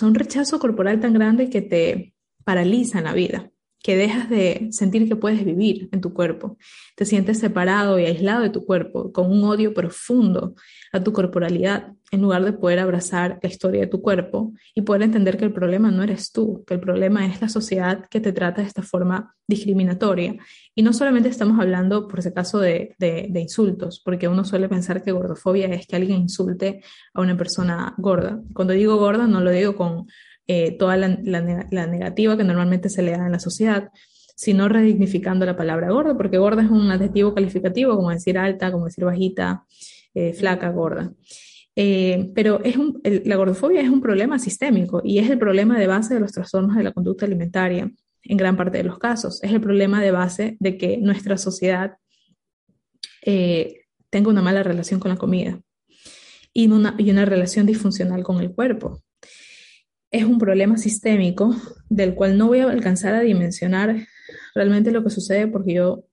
un rechazo corporal tan grande que te paraliza en la vida que dejas de sentir que puedes vivir en tu cuerpo. Te sientes separado y aislado de tu cuerpo, con un odio profundo a tu corporalidad, en lugar de poder abrazar la historia de tu cuerpo y poder entender que el problema no eres tú, que el problema es la sociedad que te trata de esta forma discriminatoria. Y no solamente estamos hablando, por ese caso, de, de insultos, porque uno suele pensar que gordofobia es que alguien insulte a una persona gorda. Cuando digo gorda, no lo digo con eh, toda la, negativa que normalmente se le da en la sociedad, sino redignificando la palabra gorda, porque gorda es un adjetivo calificativo, como decir alta, como decir bajita, eh, flaca, gorda. Eh, pero es la gordofobia es un problema sistémico y es el problema de base de los trastornos de la conducta alimentaria en gran parte de los casos. Es el problema de base de que nuestra sociedad tenga una mala relación con la comida y una, y una relación disfuncional con el cuerpo es un problema sistémico del cual no voy a alcanzar a dimensionar realmente lo que sucede porque yo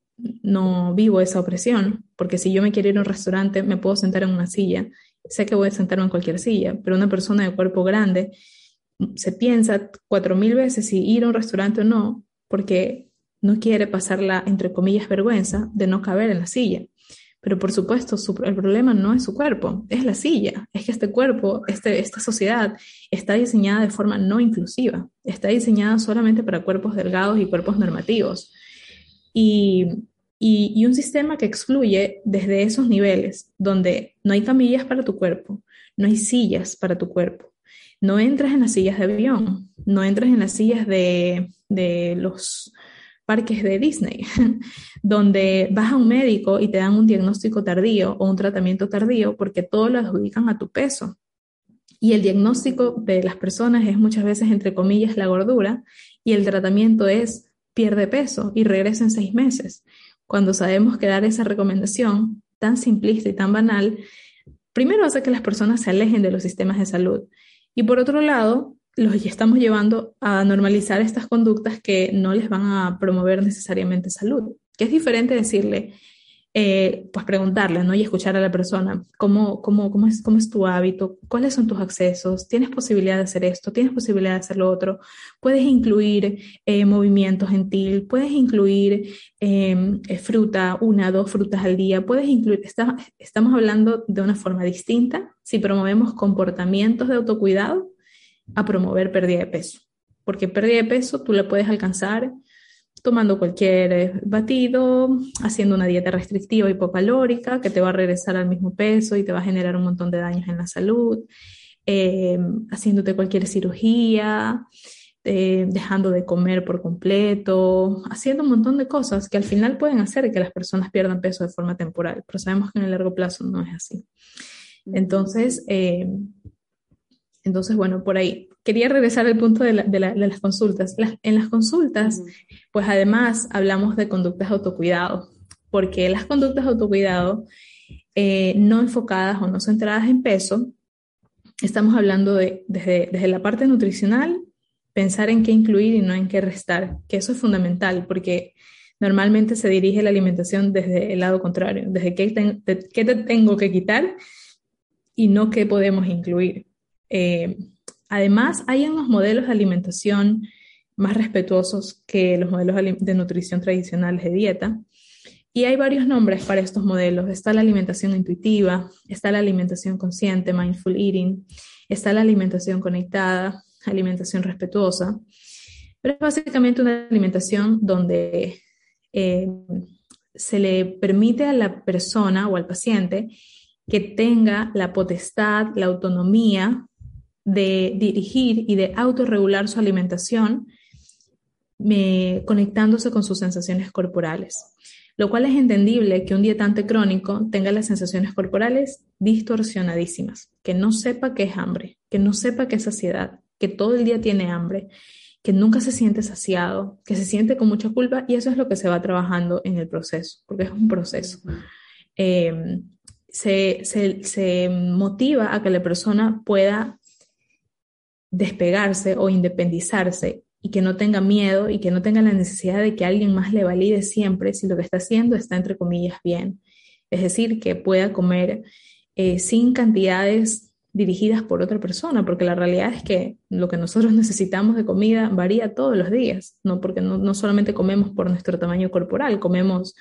no vivo esa opresión, porque si yo me quiero ir a un restaurante, me puedo sentar en una silla, sé que voy a sentarme en cualquier silla, pero una persona de cuerpo grande se piensa cuatro mil veces si ir a un restaurante o no, porque no quiere pasar la, entre comillas, vergüenza de no caber en la silla. Pero por supuesto, el problema no es su cuerpo, es la silla. Es que este cuerpo, este, esta sociedad está diseñada de forma no inclusiva. Está diseñada solamente para cuerpos delgados y cuerpos normativos. Y, y, un sistema que excluye desde esos niveles, donde no hay camillas para tu cuerpo, no hay sillas para tu cuerpo. No entras en las sillas de avión, no entras en las sillas de, de los parques de Disney, donde vas a un médico y te dan un diagnóstico tardío o un tratamiento tardío porque todo lo adjudican a tu peso. Y el diagnóstico de las personas es muchas veces, entre comillas, la gordura y el tratamiento es pierde peso y regresa en seis meses. Cuando sabemos que dar esa recomendación tan simplista y tan banal, primero hace que las personas se alejen de los sistemas de salud. Y por otro lado, los estamos llevando a normalizar estas conductas que no les van a promover necesariamente salud. Que es diferente decirle, eh, pues preguntarle, ¿no? Y escuchar a la persona, ¿cómo, cómo, cómo, es, ¿cómo es tu hábito? ¿Cuáles son tus accesos? ¿Tienes posibilidad de hacer esto? ¿Tienes posibilidad de hacer lo otro? Puedes incluir eh, movimientos gentil, puedes incluir em, eh, fruta, una, dos frutas al día, puedes incluir, estamos hablando de una forma distinta si promovemos comportamientos de autocuidado a promover pérdida de peso, porque pérdida de peso tú la puedes alcanzar tomando cualquier eh, batido, haciendo una dieta restrictiva hipocalórica que te va a regresar al mismo peso y te va a generar un montón de daños en la salud, eh, haciéndote cualquier cirugía, eh, dejando de comer por completo, haciendo un montón de cosas que al final pueden hacer que las personas pierdan peso de forma temporal, pero sabemos que en el largo plazo no es así. Entonces, entonces, bueno, por ahí. Quería regresar al punto de, las consultas. en las consultas, pues además hablamos de conductas de autocuidado, porque las conductas de autocuidado eh, no enfocadas o no centradas en peso, estamos hablando de desde, desde la parte nutricional, pensar en qué incluir y no en qué restar, que eso es fundamental, porque normalmente se dirige la alimentación desde el lado contrario, desde qué, qué te tengo que quitar y no qué podemos incluir. Eh, además, hay unos modelos de alimentación más respetuosos que los modelos de nutrición tradicionales de dieta. Y hay varios nombres para estos modelos. Está la alimentación intuitiva, está la alimentación consciente, mindful eating, está la alimentación conectada, alimentación respetuosa. Pero es básicamente una alimentación donde eh, se le permite a la persona o al paciente que tenga la potestad, la autonomía de dirigir y de autorregular su alimentación conectándose con sus sensaciones corporales, lo cual es entendible que un dietante crónico tenga las sensaciones corporales distorsionadísimas, que no sepa qué es hambre, que no sepa qué es saciedad, que todo el día tiene hambre, que nunca se siente saciado, que se siente con mucha culpa y eso es lo que se va trabajando en el proceso, porque es un proceso. Eh, se, se, se, motiva a que la persona pueda despegarse o independizarse y que no tenga miedo y que no tenga la necesidad de que alguien más le valide siempre si lo que está haciendo está entre comillas bien. Es decir, que pueda comer eh, sin cantidades dirigidas por otra persona, porque la realidad es que lo que nosotros necesitamos de comida varía todos los días, ¿no? porque no, no solamente comemos por nuestro tamaño corporal, comemos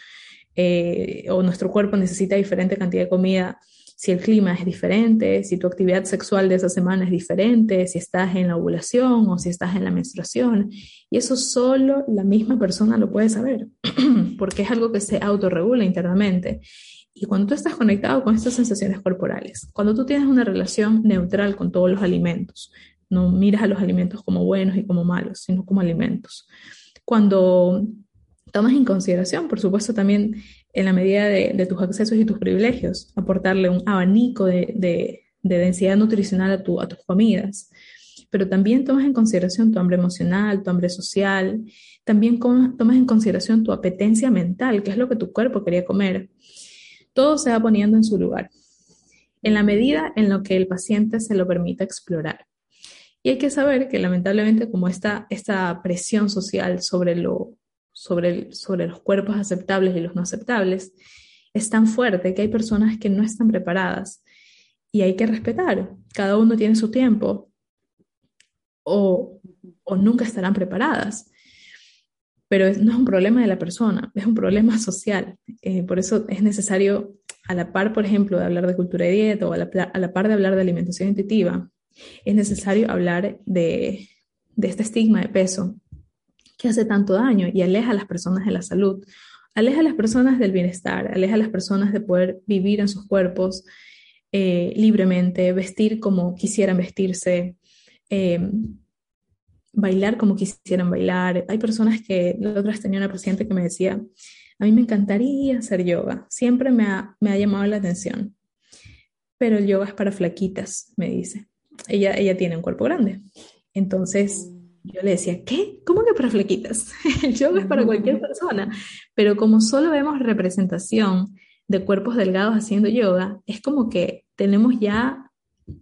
eh, o nuestro cuerpo necesita diferente cantidad de comida si el clima es diferente, si tu actividad sexual de esa semana es diferente, si estás en la ovulación o si estás en la menstruación. Y eso solo la misma persona lo puede saber, porque es algo que se autorregula internamente. Y cuando tú estás conectado con estas sensaciones corporales, cuando tú tienes una relación neutral con todos los alimentos, no miras a los alimentos como buenos y como malos, sino como alimentos. Cuando tomas en consideración, por supuesto, también en la medida de, tus accesos y tus privilegios, aportarle un abanico de, densidad nutricional a, tu, a tus comidas. Pero también tomas en consideración tu hambre emocional, tu hambre social, también tomas en consideración tu apetencia mental, que es lo que tu cuerpo quería comer. Todo se va poniendo en su lugar, en la medida en lo que el paciente se lo permita explorar. Y hay que saber que lamentablemente como esta presión social sobre lo sobre, sobre los cuerpos aceptables y los no aceptables es tan fuerte que hay personas que no están preparadas y hay que respetar. Cada uno tiene su tiempo o, o nunca estarán preparadas. Pero no es un problema de la persona, es un problema social. Eh, por eso es necesario, a la par, por ejemplo, de hablar de cultura de dieta o a la, a la par de hablar de alimentación intuitiva, es necesario hablar de, de este estigma de peso que hace tanto daño y aleja a las personas de la salud, aleja a las personas del bienestar, aleja a las personas de poder vivir en sus cuerpos eh, libremente, vestir como quisieran vestirse, eh, bailar como quisieran bailar. Hay personas que, la otra tenía una paciente que me decía, a mí me encantaría hacer yoga, siempre me ha, me ha llamado la atención, pero el yoga es para flaquitas, me dice. Ella, ella tiene un cuerpo grande. Entonces, yo le decía, ¿qué? ¿Cómo que para flequitas? El yoga es para cualquier persona, pero como solo vemos representación de cuerpos delgados haciendo yoga, es como que tenemos ya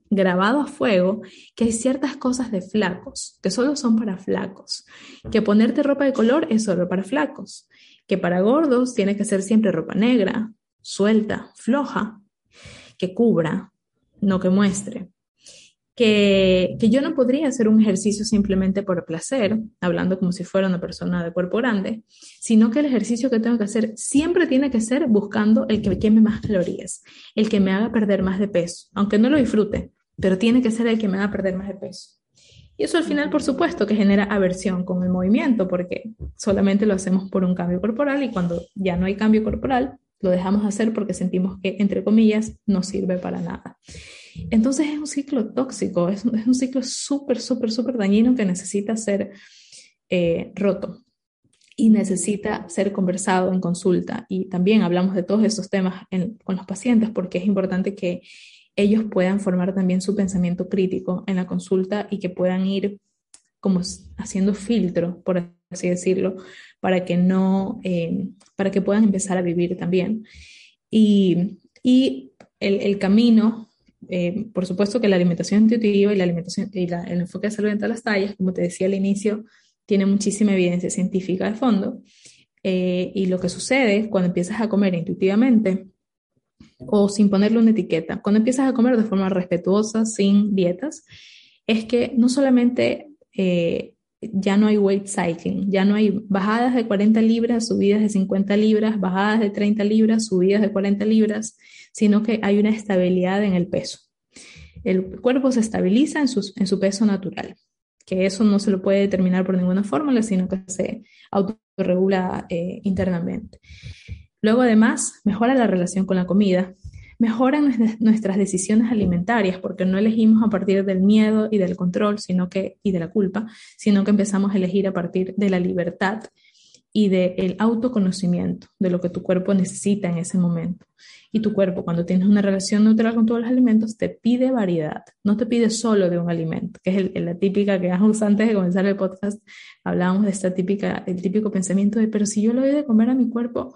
grabado a fuego que hay ciertas cosas de flacos, que solo son para flacos, que ponerte ropa de color es solo para flacos, que para gordos tiene que ser siempre ropa negra, suelta, floja, que cubra, no que muestre que, yo no podría hacer un ejercicio simplemente por placer, hablando como si fuera una persona de cuerpo grande, sino que el ejercicio que tengo que hacer siempre tiene que ser buscando el que queme más calorías, el que me haga perder más de peso, aunque no lo disfrute, pero tiene que ser el que me haga perder más de peso. Y eso al final, por supuesto, que genera aversión con el movimiento, porque solamente lo hacemos por un cambio corporal y cuando ya no hay cambio corporal, lo dejamos hacer porque sentimos que, entre comillas, no sirve para nada. Entonces es un ciclo tóxico, es un, ciclo súper, súper, súper dañino que necesita ser eh, roto y necesita ser conversado en consulta. Y también hablamos de todos estos temas con los pacientes porque es importante que ellos puedan formar también su pensamiento crítico en la consulta y que puedan ir como haciendo filtro, por así decirlo, para que no, eh, para que puedan empezar a vivir también. Y, el, camino eh, por supuesto que la alimentación intuitiva y el enfoque de salud en todas las tallas, como te decía al inicio, tiene muchísima evidencia científica de fondo. Eh, y lo que sucede cuando empiezas a comer intuitivamente o sin ponerle una etiqueta, cuando empiezas a comer de forma respetuosa, sin dietas, es que no solamente eh, ya no hay weight cycling, ya no hay bajadas de 40 libras, subidas de 50 libras, bajadas de 30 libras, subidas de 40 libras, sino que hay una estabilidad en el peso. El cuerpo se estabiliza en, en su peso natural, que eso no se lo puede determinar por ninguna fórmula, sino que se autorregula eh, internamente. Luego, además, mejora la relación con la comida, mejoran nuestras decisiones alimentarias porque no elegimos a partir del miedo y del control sino que, y de la culpa, sino que empezamos a elegir a partir de la libertad y del autoconocimiento de lo que tu cuerpo necesita en ese momento. Y tu cuerpo, cuando tienes una relación neutral con todos los alimentos, te pide variedad, no te pide solo de un alimento, que es la típica que antes de comenzar el podcast, hablábamos de esta típica, el típico pensamiento de, pero si yo le doy de comer a mi cuerpo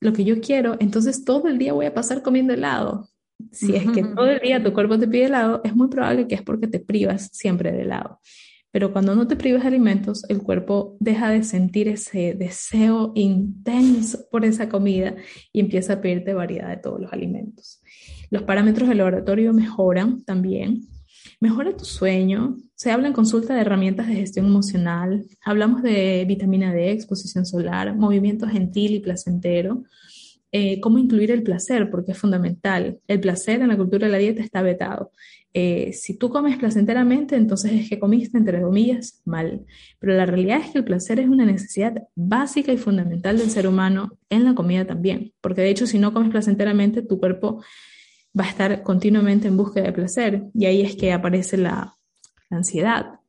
lo que yo quiero, entonces todo el día voy a pasar comiendo helado. Si es que todo el día tu cuerpo te pide helado, es muy probable que es porque te privas siempre de helado. Pero cuando no te privas de alimentos, el cuerpo deja de sentir ese deseo intenso por esa comida y empieza a pedirte variedad de todos los alimentos. Los parámetros del laboratorio mejoran también. Mejora tu sueño. Se habla en consulta de herramientas de gestión emocional. Hablamos de vitamina D, exposición solar, movimiento gentil y placentero. Eh, cómo incluir el placer, porque es fundamental. El placer en la cultura de la dieta está vetado. Eh, si tú comes placenteramente, entonces es que comiste, entre comillas, mal. Pero la realidad es que el placer es una necesidad básica y fundamental del ser humano en la comida también. Porque de hecho, si no comes placenteramente, tu cuerpo va a estar continuamente en búsqueda de placer. Y ahí es que aparece la, ansiedad.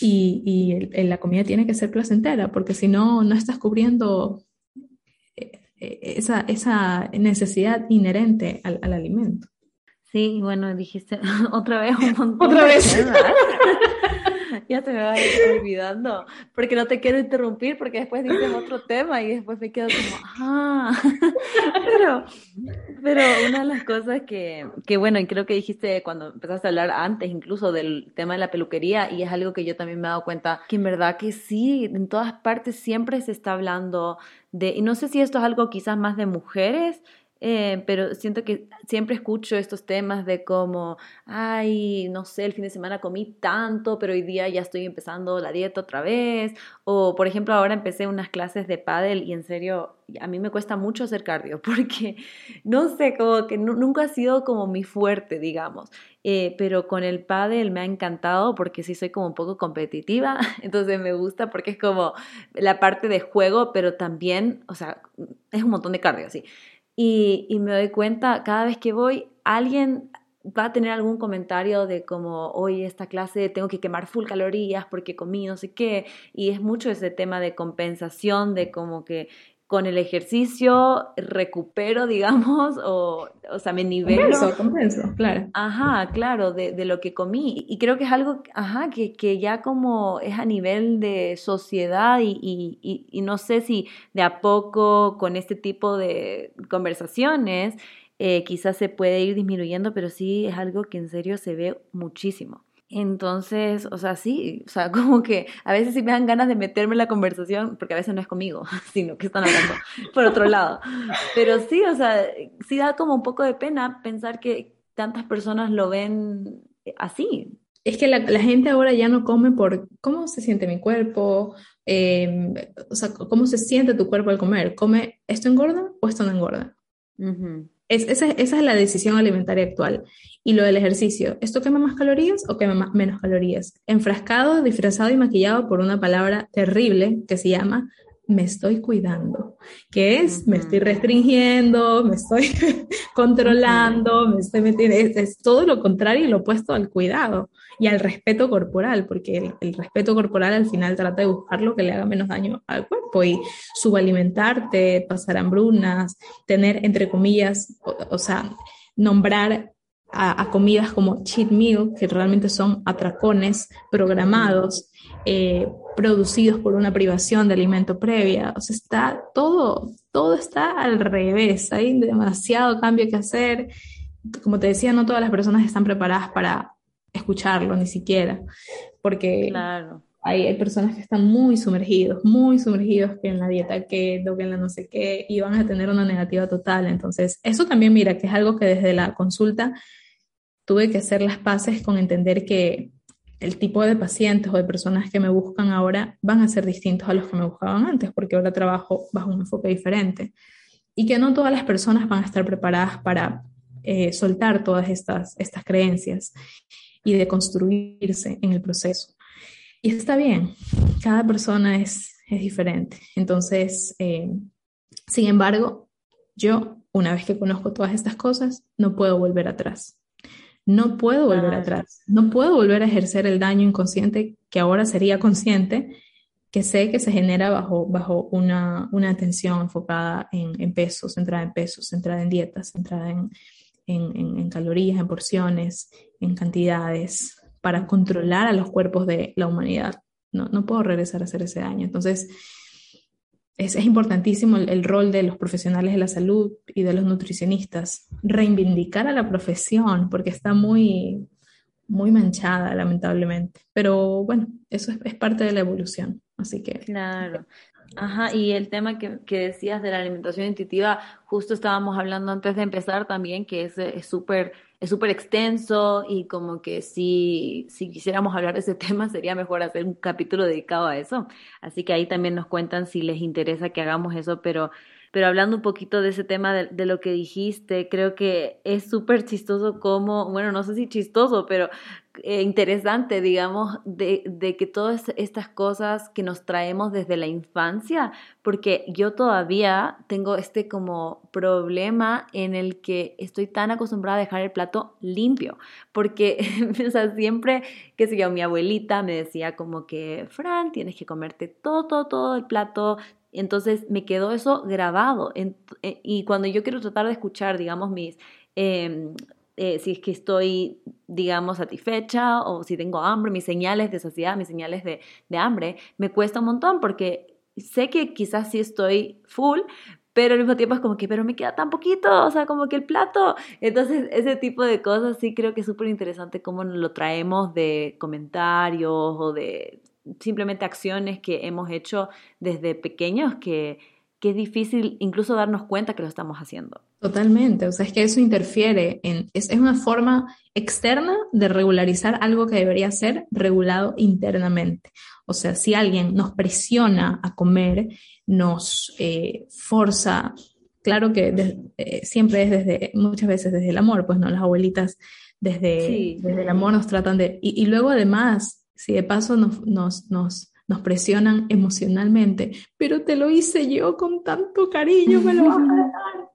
Y, la comida tiene que ser placentera, porque si no, no estás cubriendo esa, esa necesidad inherente al, al, alimento. Sí, bueno, dijiste otra vez un montón. Otra vez. ya te me va olvidando, porque no te quiero interrumpir, porque después dices otro tema y después me quedo como, ah, pero, pero una de las cosas que, que, bueno, y creo que dijiste cuando empezaste a hablar antes incluso del tema de la peluquería, y es algo que yo también me he dado cuenta, que en verdad que sí, en todas partes siempre se está hablando de, y no sé si esto es algo quizás más de mujeres, eh, pero siento que siempre escucho estos temas de como, ay, no sé, el fin de semana comí tanto, pero hoy día ya estoy empezando la dieta otra vez. O, por ejemplo, ahora empecé unas clases de pádel y en serio, a mí me cuesta mucho hacer cardio porque, no sé, como que nunca ha sido como mi fuerte, digamos. Eh, pero con el pádel me ha encantado porque sí soy como un poco competitiva, entonces me gusta porque es como la parte de juego, pero también, o sea, es un montón de cardio, sí. Y, y, me doy cuenta, cada vez que voy, alguien va a tener algún comentario de como, hoy esta clase tengo que quemar full calorías porque comí no sé qué, y es mucho ese tema de compensación, de como que con el ejercicio recupero, digamos, o, o sea, me nivelo. Compenso, compenso, claro. Ajá, claro, de, de, lo que comí. Y creo que es algo, ajá, que, que ya como es a nivel de sociedad y, y, y, no sé si de a poco con este tipo de conversaciones eh, quizás se puede ir disminuyendo, pero sí es algo que en serio se ve muchísimo. Entonces, o sea, sí, o sea, como que a veces sí me dan ganas de meterme en la conversación, porque a veces no es conmigo, sino que están hablando por otro lado. Pero sí, o sea, sí da como un poco de pena pensar que tantas personas lo ven así. Es que la, gente ahora ya no come por cómo se siente mi cuerpo, em, o sea, cómo se siente tu cuerpo al comer. ¿Come esto engorda o esto no engorda? Esa, es la decisión alimentaria actual. Y lo del ejercicio, ¿esto quema más calorías o quema menos calorías? Enfrascado, disfrazado y maquillado por una palabra terrible que se llama me estoy cuidando, que es me estoy restringiendo, me estoy controlando, me estoy metiendo, es, todo lo contrario y lo opuesto al cuidado y al respeto corporal, porque el, respeto corporal al final trata de buscar lo que le haga menos daño al cuerpo y subalimentarte, pasar hambrunas, tener entre comillas, o, sea, nombrar a, comidas como cheat meal, que realmente son atracones programados, eh, producidos por una privación de alimento previa. O sea, está todo, todo está al revés. Hay demasiado cambio que hacer. Como te decía, no todas las personas están preparadas para escucharlo ni siquiera, porque claro. hay, hay, personas que están muy sumergidos, muy sumergidos que en la dieta keto, que en la no sé qué, y van a tener una negativa total. Entonces, eso también mira que es algo que desde la consulta tuve que hacer las paces con entender que el tipo de pacientes o de personas que me buscan ahora van a ser distintos a los que me buscaban antes, porque ahora trabajo bajo un enfoque diferente. Y que no todas las personas van a estar preparadas para eh, soltar todas estas, estas creencias y de construirse en el proceso. Y está bien, cada persona es, es diferente. Entonces, eh, sin embargo, yo, una vez que conozco todas estas cosas, no puedo volver atrás. No puedo volver atrás, no puedo volver a ejercer el daño inconsciente que ahora sería consciente, que sé que se genera bajo, bajo una, una atención enfocada en, en, pesos, centrada en pesos, centrada en dietas, centrada en, en, calorías, en porciones, en cantidades, para controlar a los cuerpos de la humanidad. No, no puedo regresar a hacer ese daño. Entonces, es, importantísimo el, rol de los profesionales de la salud y de los nutricionistas, reivindicar a la profesión, porque está muy, muy manchada, lamentablemente. Pero bueno, eso es, parte de la evolución, así que... Claro. Ajá, y el tema que, que, decías de la alimentación intuitiva, justo estábamos hablando antes de empezar también, que es súper es súper extenso y como que si, si quisiéramos hablar de ese tema sería mejor hacer un capítulo dedicado a eso. Así que ahí también nos cuentan si les interesa que hagamos eso, pero pero hablando un poquito de ese tema de, lo que dijiste, creo que es súper chistoso como, bueno, no sé si chistoso, pero eh, interesante, digamos, de, de, que todas estas cosas que nos traemos desde la infancia, porque yo todavía tengo este como problema en el que estoy tan acostumbrada a dejar el plato limpio, porque, o sea, siempre, qué sé yo, mi abuelita me decía como que, Fran, tienes que comerte todo, todo, todo el plato, entonces me quedó eso grabado. Eh, y cuando yo quiero tratar de escuchar, digamos, mis... Em, eh, si es que estoy, digamos, satisfecha o si tengo hambre, mis señales de saciedad, mis señales de, de, hambre, me cuesta un montón porque sé que quizás sí estoy full, pero al mismo tiempo es como que, pero me queda tan poquito, o sea, como que el plato. Entonces, ese tipo de cosas sí creo que es súper interesante cómo lo traemos de comentarios o de simplemente acciones que hemos hecho desde pequeños que, que es difícil incluso darnos cuenta que lo estamos haciendo. Totalmente, o sea, es que eso interfiere en, es, es, una forma externa de regularizar algo que debería ser regulado internamente. O sea, si alguien nos presiona a comer, nos eh, forza, claro que eh, siempre es desde, muchas veces desde el amor, pues no, las abuelitas desde, desde el amor nos tratan de, y, y luego además si de paso nos, nos, nos, nos, presionan emocionalmente, pero te lo hice yo con tanto cariño, me lo vas a dar.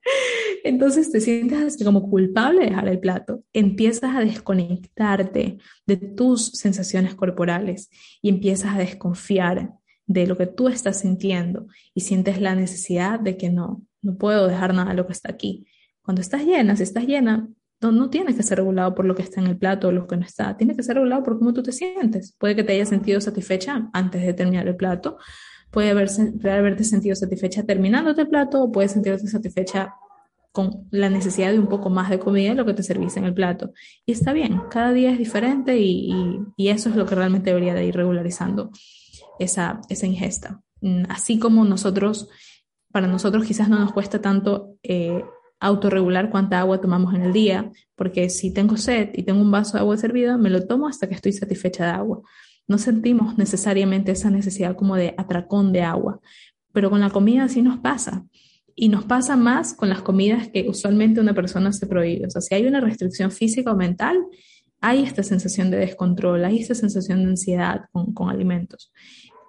Entonces te sientes como culpable de dejar el plato, empiezas a desconectarte de tus sensaciones corporales y empiezas a desconfiar de lo que tú estás sintiendo y sientes la necesidad de que no, no puedo dejar nada de lo que está aquí. Cuando estás llena, si estás llena, no, no tiene que ser regulado por lo que está en el plato o lo que no está, tiene que ser regulado por cómo tú te sientes. Puede que te hayas sentido satisfecha antes de terminar el plato, puede, haberse, haberte sentido satisfecha terminando el plato o puedes sentirte satisfecha con la necesidad de un poco más de comida de lo que te serviste en el plato. Y está bien, cada día es diferente y, y, eso es lo que realmente debería de ir regularizando esa, esa ingesta. Mm, así como nosotros, para nosotros quizás no nos cuesta tanto eh, autorregular cuánta agua tomamos en el día, porque si tengo sed y tengo un vaso de agua servida, me lo tomo hasta que estoy satisfecha de agua. No sentimos necesariamente esa necesidad como de atracón de agua, pero con la comida sí nos pasa. Y nos pasa más con las comidas que usualmente una persona se prohíbe. O sea, si hay una restricción física o mental, hay esta sensación de descontrol, hay esta sensación de ansiedad con, con alimentos,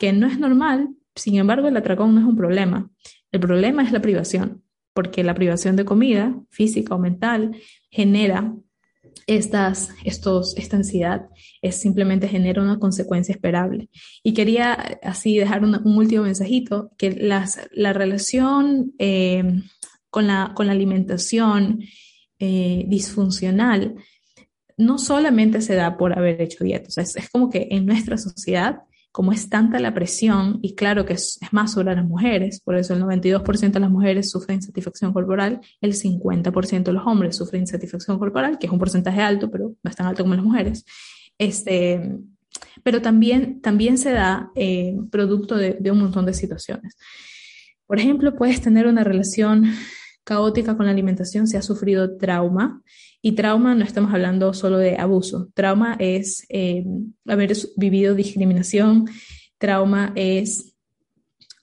que no es normal, sin embargo el atracón no es un problema. El problema es la privación porque la privación de comida, física o mental, genera estas, estos, esta ansiedad, es simplemente genera una consecuencia esperable. Y quería así dejar un último mensajito, que las, la relación eh, con, la, con la alimentación eh, disfuncional no solamente se da por haber hecho dietas, es, es como que en nuestra sociedad como es tanta la presión, y claro que es, más sobre las mujeres, por eso el 92% de las mujeres sufren insatisfacción corporal, el 50% de los hombres sufren insatisfacción corporal, que es un porcentaje alto, pero no es tan alto como las mujeres. Este, pero también, también se da eh, producto de, de un montón de situaciones. Por ejemplo, puedes tener una relación caótica con la alimentación si has sufrido trauma y trauma no estamos hablando solo de abuso. Trauma es eh, haber vivido discriminación. Trauma es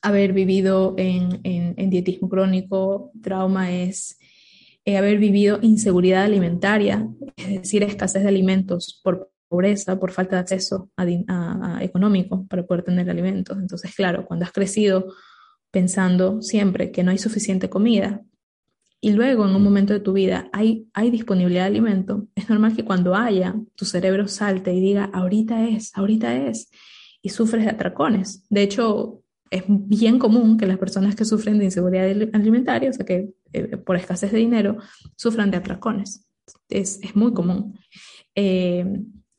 haber vivido en, dietismo crónico. Trauma es eh, haber vivido inseguridad alimentaria, es decir, escasez de alimentos por pobreza, por falta de acceso económico para poder tener alimentos. Entonces, claro, cuando has crecido pensando siempre que no hay suficiente comida, y luego en un momento de tu vida hay, hay disponibilidad de alimento, es normal que cuando haya, tu cerebro salte y diga, ahorita es, ahorita es, y sufres de atracones. De hecho, es bien común que las personas que sufren de inseguridad alimentaria, o sea, que eh, por escasez de dinero, sufran de atracones. Es, es muy común. Eh,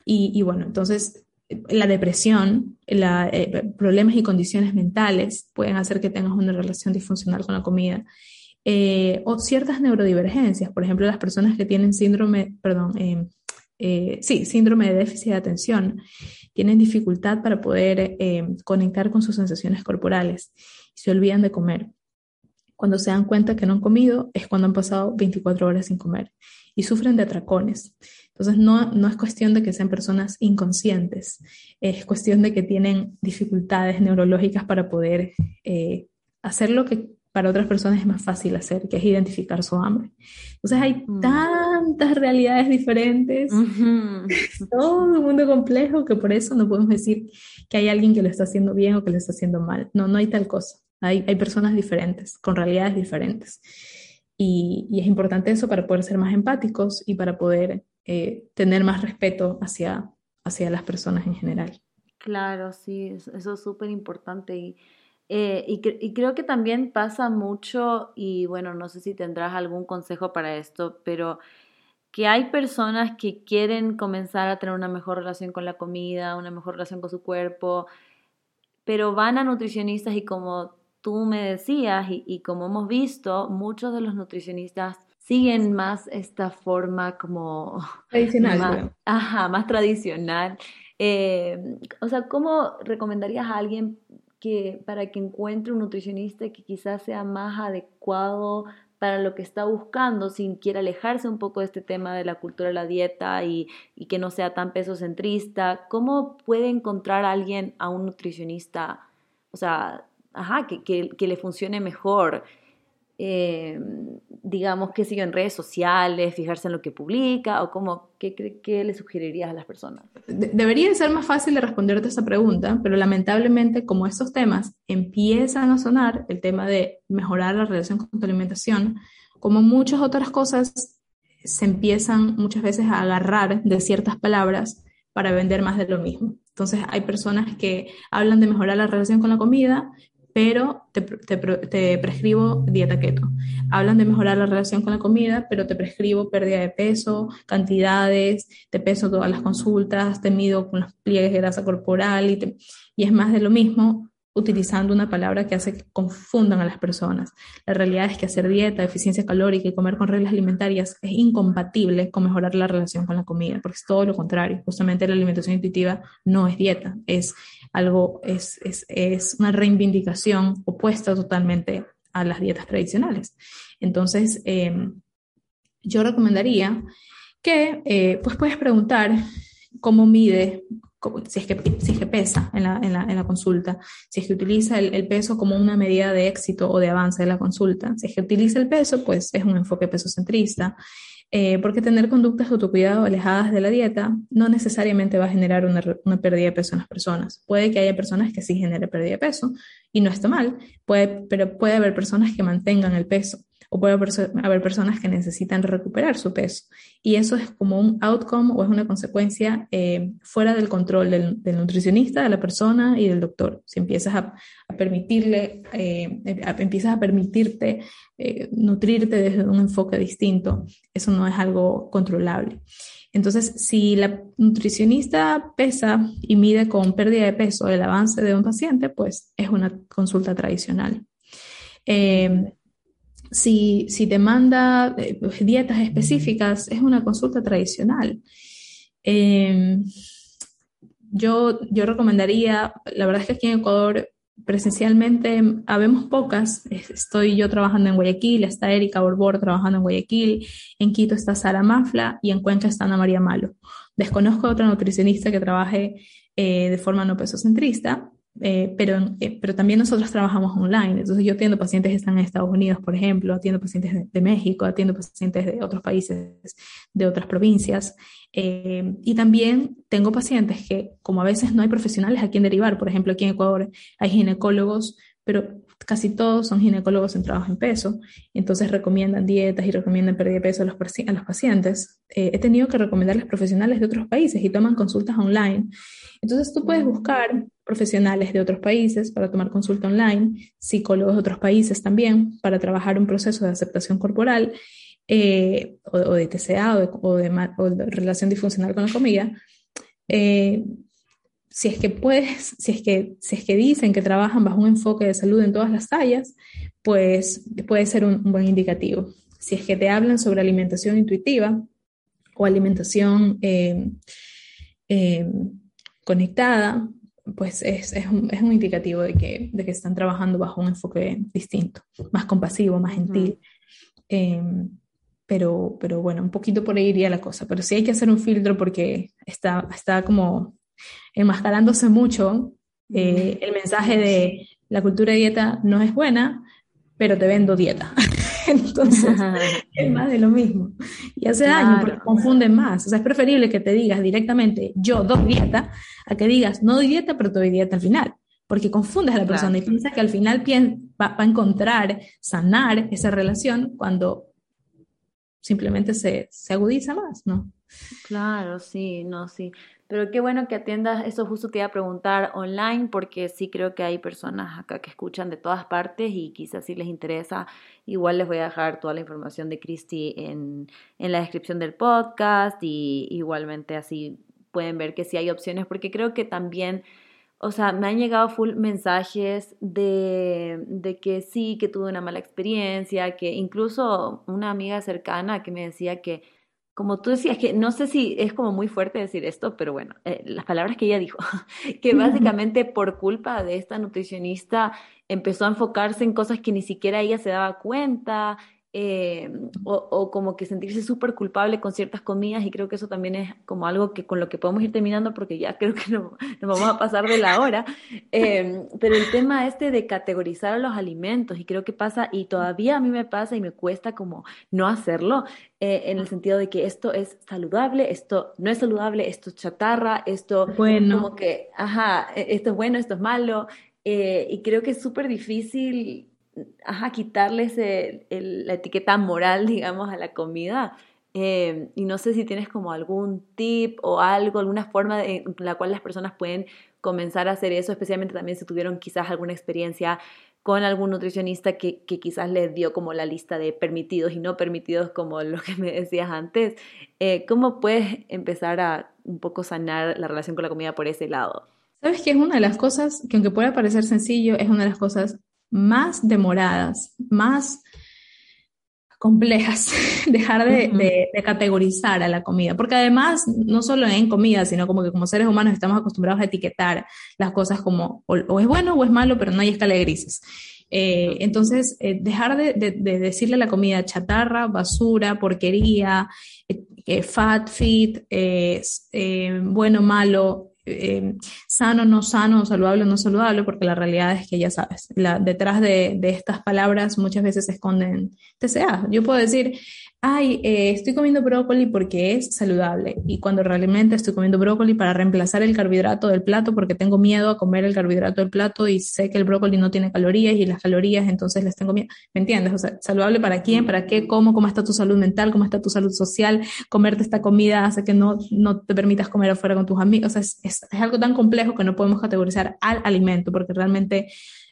y, bueno, entonces la depresión, la, eh, problemas y condiciones mentales pueden hacer que tengas una relación disfuncional con la comida. Eh, o ciertas neurodivergencias, por ejemplo, las personas que tienen síndrome, perdón, sí, síndrome de déficit de atención, tienen dificultad para poder conectar con sus sensaciones corporales y se olvidan de comer. Cuando se dan cuenta que no han comido es cuando han pasado 24 horas sin comer y sufren de atracones. Entonces, no, no es cuestión de que sean personas inconscientes, es cuestión de que tienen dificultades neurológicas para poder eh, hacer lo que para otras personas es más fácil hacer, que es identificar su hambre. Entonces hay mm. tantas realidades diferentes, todo un mundo complejo que por eso no podemos decir que hay alguien que lo está haciendo bien o que lo está haciendo mal. No, no hay tal cosa. Hay, hay personas diferentes, con realidades diferentes. Y, y, es importante eso para poder ser más empáticos y para poder eh, tener más respeto hacia, hacia las personas en general. Claro, sí, eso es súper importante. Y, eh, y, y, creo que también pasa mucho, y bueno, no sé si tendrás algún consejo para esto, pero que hay personas que quieren comenzar a tener una mejor relación con la comida, una mejor relación con su cuerpo, pero van a nutricionistas y como tú me decías y, y como hemos visto, muchos de los nutricionistas siguen más esta forma como... Tradicional. Más, ajá, más tradicional. Eh, o sea, ¿cómo recomendarías a alguien que para que encuentre un nutricionista que quizás sea más adecuado para lo que está buscando, sin quiera alejarse un poco de este tema de la cultura de la dieta y, y que no sea tan peso centrista? ¿Cómo puede encontrar a alguien, a un nutricionista, o sea, ajá, que, que, que le funcione mejor? Eh, digamos, qué sé en redes sociales, fijarse en lo que publica o cómo, qué, qué le sugerirías a las personas? debería ser más fácil de responderte esa pregunta, pero lamentablemente como estos temas empiezan a sonar, el tema de mejorar la relación con tu alimentación, como muchas otras cosas, se empiezan muchas veces a agarrar de ciertas palabras para vender más de lo mismo. Entonces hay personas que hablan de mejorar la relación con la comida, pero te, te, prescribo dieta keto. Hablan de mejorar la relación con la comida, pero te prescribo pérdida de peso, cantidades, te peso todas las consultas, te mido con los pliegues de grasa corporal y, y es más de lo mismo utilizando una palabra que hace que confundan a las personas. La realidad es que hacer dieta, eficiencia calórica y comer con reglas alimentarias es incompatible con mejorar la relación con la comida, porque es todo lo contrario. Justamente la alimentación intuitiva no es dieta, es algo, es, es, es una reivindicación opuesta totalmente a las dietas tradicionales. Entonces, em, yo recomendaría que eh, pues puedes preguntar cómo mide si es que, si es que pesa en la, en, la, en la, consulta, si es que utiliza el, el, peso como una medida de éxito o de avance de la consulta, si es que utiliza el peso, pues es un enfoque pesocentrista, eh, porque tener conductas de autocuidado alejadas de la dieta no necesariamente va a generar una, pérdida de peso en las personas. Puede que haya personas que sí genere pérdida de peso y no está mal, puede, pero puede haber personas que mantengan el peso o puede haber personas que necesitan recuperar su peso. Y eso es como un outcome o es una consecuencia eh, fuera del control del, del, nutricionista, de la persona y del doctor. Si empiezas a, a permitirle, eh, empiezas a permitirte eh, nutrirte desde un enfoque distinto, eso no es algo controlable. Entonces, si la nutricionista pesa y mide con pérdida de peso el avance de un paciente, pues es una consulta tradicional. Eh, si, si te manda eh, dietas específicas, es una consulta tradicional. Yo, yo recomendaría, la verdad es que aquí en Ecuador presencialmente habemos pocas. Estoy yo trabajando en Guayaquil, está Erika Borbor trabajando en Guayaquil, en Quito está Sara Mafla y en Cuenca está Ana María Malo. Desconozco a otra nutricionista que trabaje eh, de forma no pesocentrista, eh, pero, eh, pero también nosotros trabajamos online. Entonces yo atiendo pacientes que están en Estados Unidos, por ejemplo, atiendo pacientes de, de México, atiendo pacientes de otros países, de otras provincias. Eh, y también tengo pacientes que, como a veces no hay profesionales a quien derivar, por ejemplo, aquí en Ecuador hay ginecólogos, pero casi todos son ginecólogos centrados en peso, entonces recomiendan dietas y recomiendan pérdida de peso a los, a los pacientes. Eh, he tenido que recomendarles profesionales de otros países y toman consultas online. Entonces tú puedes buscar profesionales de otros países para tomar consulta online, psicólogos de otros países también para trabajar un proceso de aceptación corporal eh, o, o, de TCA o de, o, de, o de, relación disfuncional con la comida. Eh, si es que puedes, si es que, si es que dicen que trabajan bajo un enfoque de salud en todas las tallas, pues puede ser un, buen indicativo. Si es que te hablan sobre alimentación intuitiva o alimentación eh, eh, conectada, pues es, es, un, es, un, indicativo de que, de que están trabajando bajo un enfoque distinto, más compasivo, más gentil. Eh, pero, pero bueno, un poquito por ahí iría la cosa. Pero sí hay que hacer un filtro porque está, está como enmascarándose mucho eh, el mensaje de la cultura de dieta no es buena, pero te vendo dieta. Entonces, es más de lo mismo. Y hace daño porque confunden más. O sea, es preferible que te digas directamente, yo doy dieta, a que digas, no doy dieta, pero te doy dieta al final. Porque confundes a la persona y piensas que al final va, va, a encontrar, sanar esa relación cuando simplemente se, se agudiza más, ¿no? Claro, sí, no, sí. Pero qué bueno que atiendas, eso justo te iba a preguntar online, porque sí creo que hay personas acá que escuchan de todas partes y quizás si les interesa, igual les voy a dejar toda la información de Christy en, en la descripción del podcast y igualmente así pueden ver que sí hay opciones, porque creo que también o sea, me han llegado full mensajes de, de, que sí, que tuve una mala experiencia, que incluso una amiga cercana que me decía que, como tú decías, que no sé si es como muy fuerte decir esto, pero bueno, eh, las palabras que ella dijo, que básicamente por culpa de esta nutricionista empezó a enfocarse en cosas que ni siquiera ella se daba cuenta, eh, o, como que sentirse súper culpable con ciertas comidas y creo que eso también es como algo que con lo que podemos ir terminando porque ya creo que no, nos vamos a pasar de la hora. Eh, pero el tema este de categorizar los alimentos y creo que pasa y todavía a mí me pasa y me cuesta como no hacerlo eh, en el sentido de que esto es saludable, esto no es saludable, esto es chatarra, esto bueno. como que, ajá, e, esto es bueno, esto es malo. y creo que es súper difícil ajá, quitarles la etiqueta moral, digamos, a la comida. Eh, y no sé si tienes como algún tip o algo, alguna forma en la cual las personas pueden comenzar a hacer eso, especialmente también si tuvieron quizás alguna experiencia con algún nutricionista que, quizás les dio como la lista de permitidos y no permitidos, como lo que me decías antes. Eh, ¿Cómo puedes empezar a un poco sanar la relación con la comida por ese lado? Sabes que es una de las cosas que aunque pueda parecer sencillo, es una de las cosas más demoradas, más complejas, dejar de, categorizar a la comida, porque además no solo en comida, sino como que como seres humanos estamos acostumbrados a etiquetar las cosas como o, es bueno o es malo, pero no hay escala de grises. Eh, entonces, eh, dejar de, decirle a la comida chatarra, basura, porquería, eh, fat, fit, bueno, malo, eh, sano, no sano, saludable, no saludable, porque la realidad es que ya sabes, la, detrás de, de, estas palabras muchas veces se esconden TCA. Yo puedo decir, ay, eh, estoy comiendo brócoli porque es saludable y cuando realmente estoy comiendo brócoli para reemplazar el carbohidrato del plato porque tengo miedo a comer el carbohidrato del plato y sé que el brócoli no tiene calorías y las calorías entonces les tengo miedo. ¿Me entiendes? O sea, saludable para quién, para qué, cómo, cómo está tu salud mental, cómo está tu salud social, comerte esta comida hace que no, no te permitas comer afuera con tus amigos. O sea, es, es, es algo tan complejo que no podemos categorizar al alimento porque realmente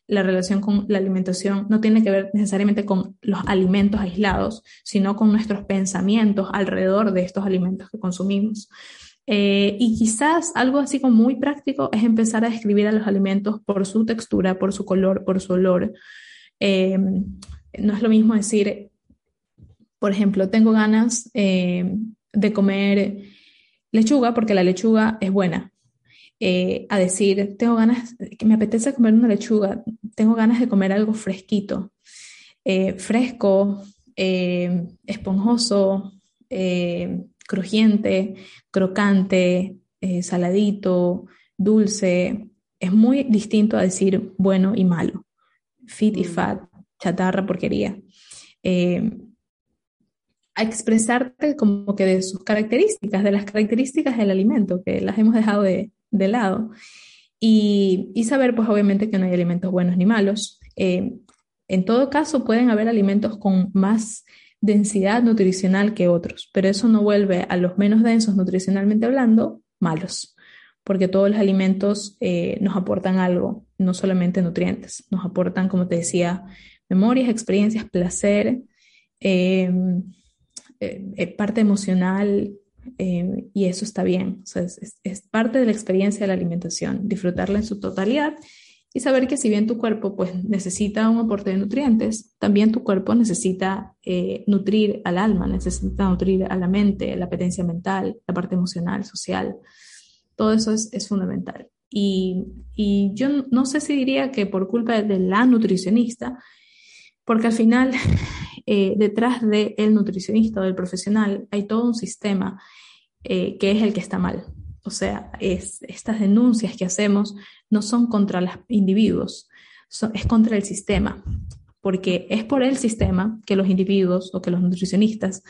la relación con la alimentación no tiene que ver necesariamente con los alimentos aislados, sino con nuestros pensamientos alrededor de estos alimentos que consumimos. Eh, y quizás algo así como muy práctico es empezar a describir a los alimentos por su textura, por su color, por su olor. Eh, no es lo mismo decir, por ejemplo, tengo ganas eh, de comer lechuga porque la lechuga es buena. Eh, a decir, tengo ganas, que me apetece comer una lechuga, tengo ganas de comer algo fresquito, eh, fresco, eh, esponjoso, crujiente, crocante, saladito, dulce. Es muy distinto a decir bueno y malo, fit y mm. fat, chatarra, porquería. a expresarte como que de sus características, de las características del alimento, que las hemos dejado de, de lado. Y, saber, pues obviamente que no hay alimentos buenos ni malos. Eh, en todo caso, pueden haber alimentos con más densidad nutricional que otros, pero eso no vuelve a los menos densos nutricionalmente hablando malos, porque todos los alimentos eh, nos aportan algo, no solamente nutrientes, nos aportan, como te decía, memorias, experiencias, placer, eh, parte emocional, eh, y eso está bien. Es, parte de la experiencia de la alimentación, disfrutarla en su totalidad y saber que si bien tu cuerpo pues, necesita un aporte de nutrientes, también tu cuerpo necesita eh, nutrir al alma, necesita nutrir a la mente, la apetencia mental, la parte emocional, social. Todo eso es, es fundamental. Y, y, yo no sé si diría que por culpa de la nutricionista, porque al final eh, detrás del nutricionista o del profesional hay todo un sistema eh, que es el que está mal. O sea, es, estas denuncias que hacemos no son contra los individuos, es contra el sistema, porque es por el sistema que los individuos o que los nutricionistas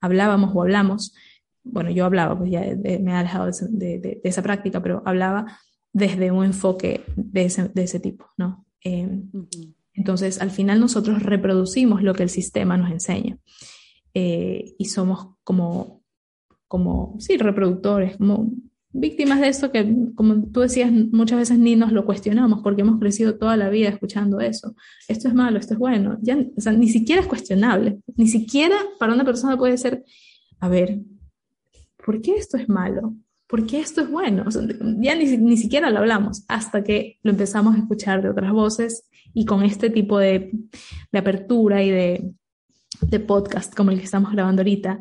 hablábamos o hablamos, bueno, yo hablaba, pues ya me ha alejado de, esa práctica, pero hablaba desde un enfoque de ese, tipo, ¿no? Em, entonces, al final nosotros reproducimos lo que el sistema nos enseña eh, y somos como, como, sí, reproductores, como víctimas de eso que, como tú decías, muchas veces ni nos lo cuestionamos porque hemos crecido toda la vida escuchando eso. Esto es malo, esto es bueno. O sea, ni siquiera es cuestionable. Ni siquiera para una persona puede ser, a ver, ¿por qué esto es malo? ¿Por qué esto es bueno? ya ni, ni siquiera lo hablamos hasta que lo empezamos a escuchar de otras voces y con este tipo de, de apertura y de, de podcast como el que estamos grabando ahorita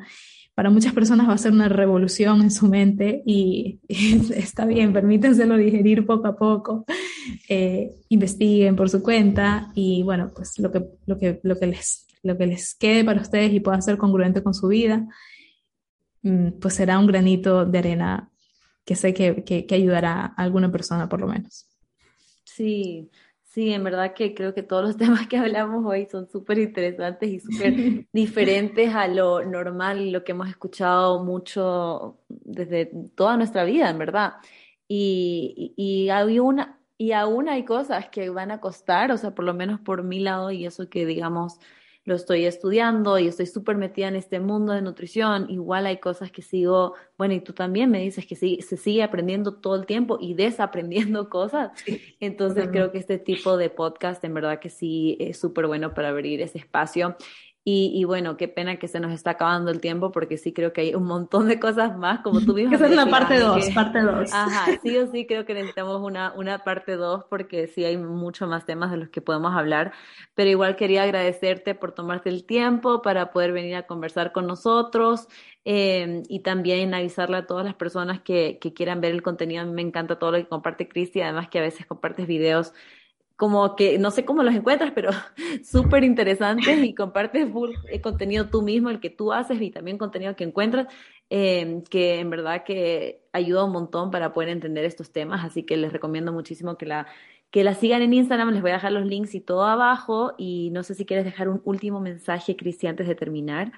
para muchas personas va a ser una revolución en su mente y, está bien, permítenselo digerir poco a poco, eh, investiguen por su cuenta y bueno, pues lo que, lo, que, lo, que les, lo que les quede para ustedes y pueda ser congruente con su vida, mm, pues será un granito de arena que sé que, que, que ayudará a alguna persona por lo menos. Sí, Sí, en verdad que creo que todos los temas que hablamos hoy son súper interesantes y súper diferentes a lo normal y lo que hemos escuchado mucho desde toda nuestra vida, en verdad. Y, y, hay una, y aún hay cosas que van a costar, o sea, por lo menos por mi lado, y eso que digamos lo estoy estudiando y estoy súper metida en este mundo de nutrición, igual hay cosas que sigo, bueno, y tú también me dices que sí, se sigue aprendiendo todo el tiempo y desaprendiendo cosas. Entonces creo que este tipo de podcast en verdad que sí es súper bueno para abrir ese espacio. Y, bueno, qué pena que se nos está acabando el tiempo porque sí creo que hay un montón de cosas más, como tú mismo. Esa es la parte 2, parte 2. Ajá, sí o sí creo que necesitamos una, una parte 2 porque sí hay mucho más temas de los que podemos hablar, pero igual quería agradecerte por tomarte el tiempo para poder venir a conversar con nosotros eh, y también avisarle a todas las personas que, que quieran ver el contenido. A mí me encanta todo lo que comparte Cristi, además que a veces compartes videos como que no sé cómo los encuentras, pero súper interesantes y compartes full eh, contenido tú mismo, el que tú haces y también contenido que encuentras, em, que en verdad que ayuda un montón para poder entender estos temas, así que les recomiendo muchísimo que la, que la sigan en Instagram, les voy a dejar los links y todo abajo. Y no sé si quieres dejar un último mensaje, Cristi, antes de terminar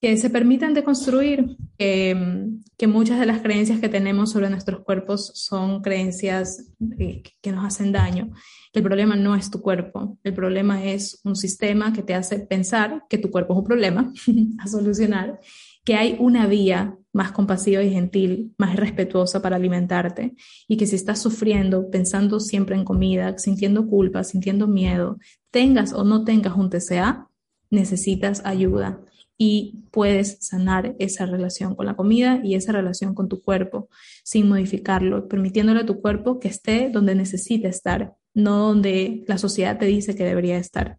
que se permitan deconstruir, que muchas de las creencias que tenemos sobre nuestros cuerpos son creencias eh, que nos hacen daño. El problema no es tu cuerpo, el problema es un sistema que te hace pensar que tu cuerpo es un problema a solucionar, que hay una vía más compasiva y gentil, más respetuosa para alimentarte y que si estás sufriendo, pensando siempre en comida, sintiendo culpa, sintiendo miedo, tengas o no tengas un TCA, necesitas ayuda y puedes sanar esa relación con la comida y esa relación con tu cuerpo sin modificarlo, permitiéndole a tu cuerpo que esté donde necesita estar, no donde la sociedad te dice que debería estar.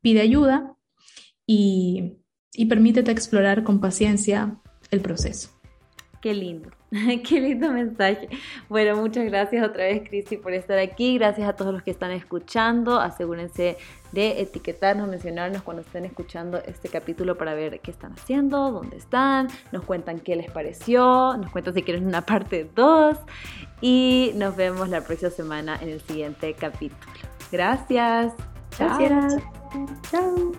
Pide ayuda y, y permítete explorar con paciencia el proceso. Qué lindo. Qué lindo mensaje. Bueno, muchas gracias otra vez, Cristi, por estar aquí. Gracias a todos los que están escuchando. Asegúrense de etiquetarnos, mencionarnos cuando estén escuchando este capítulo para ver qué están haciendo, dónde están, nos cuentan qué les pareció, nos cuentan si quieren una parte 2 y nos vemos la próxima semana en el siguiente capítulo. Gracias. Gracias. Chao.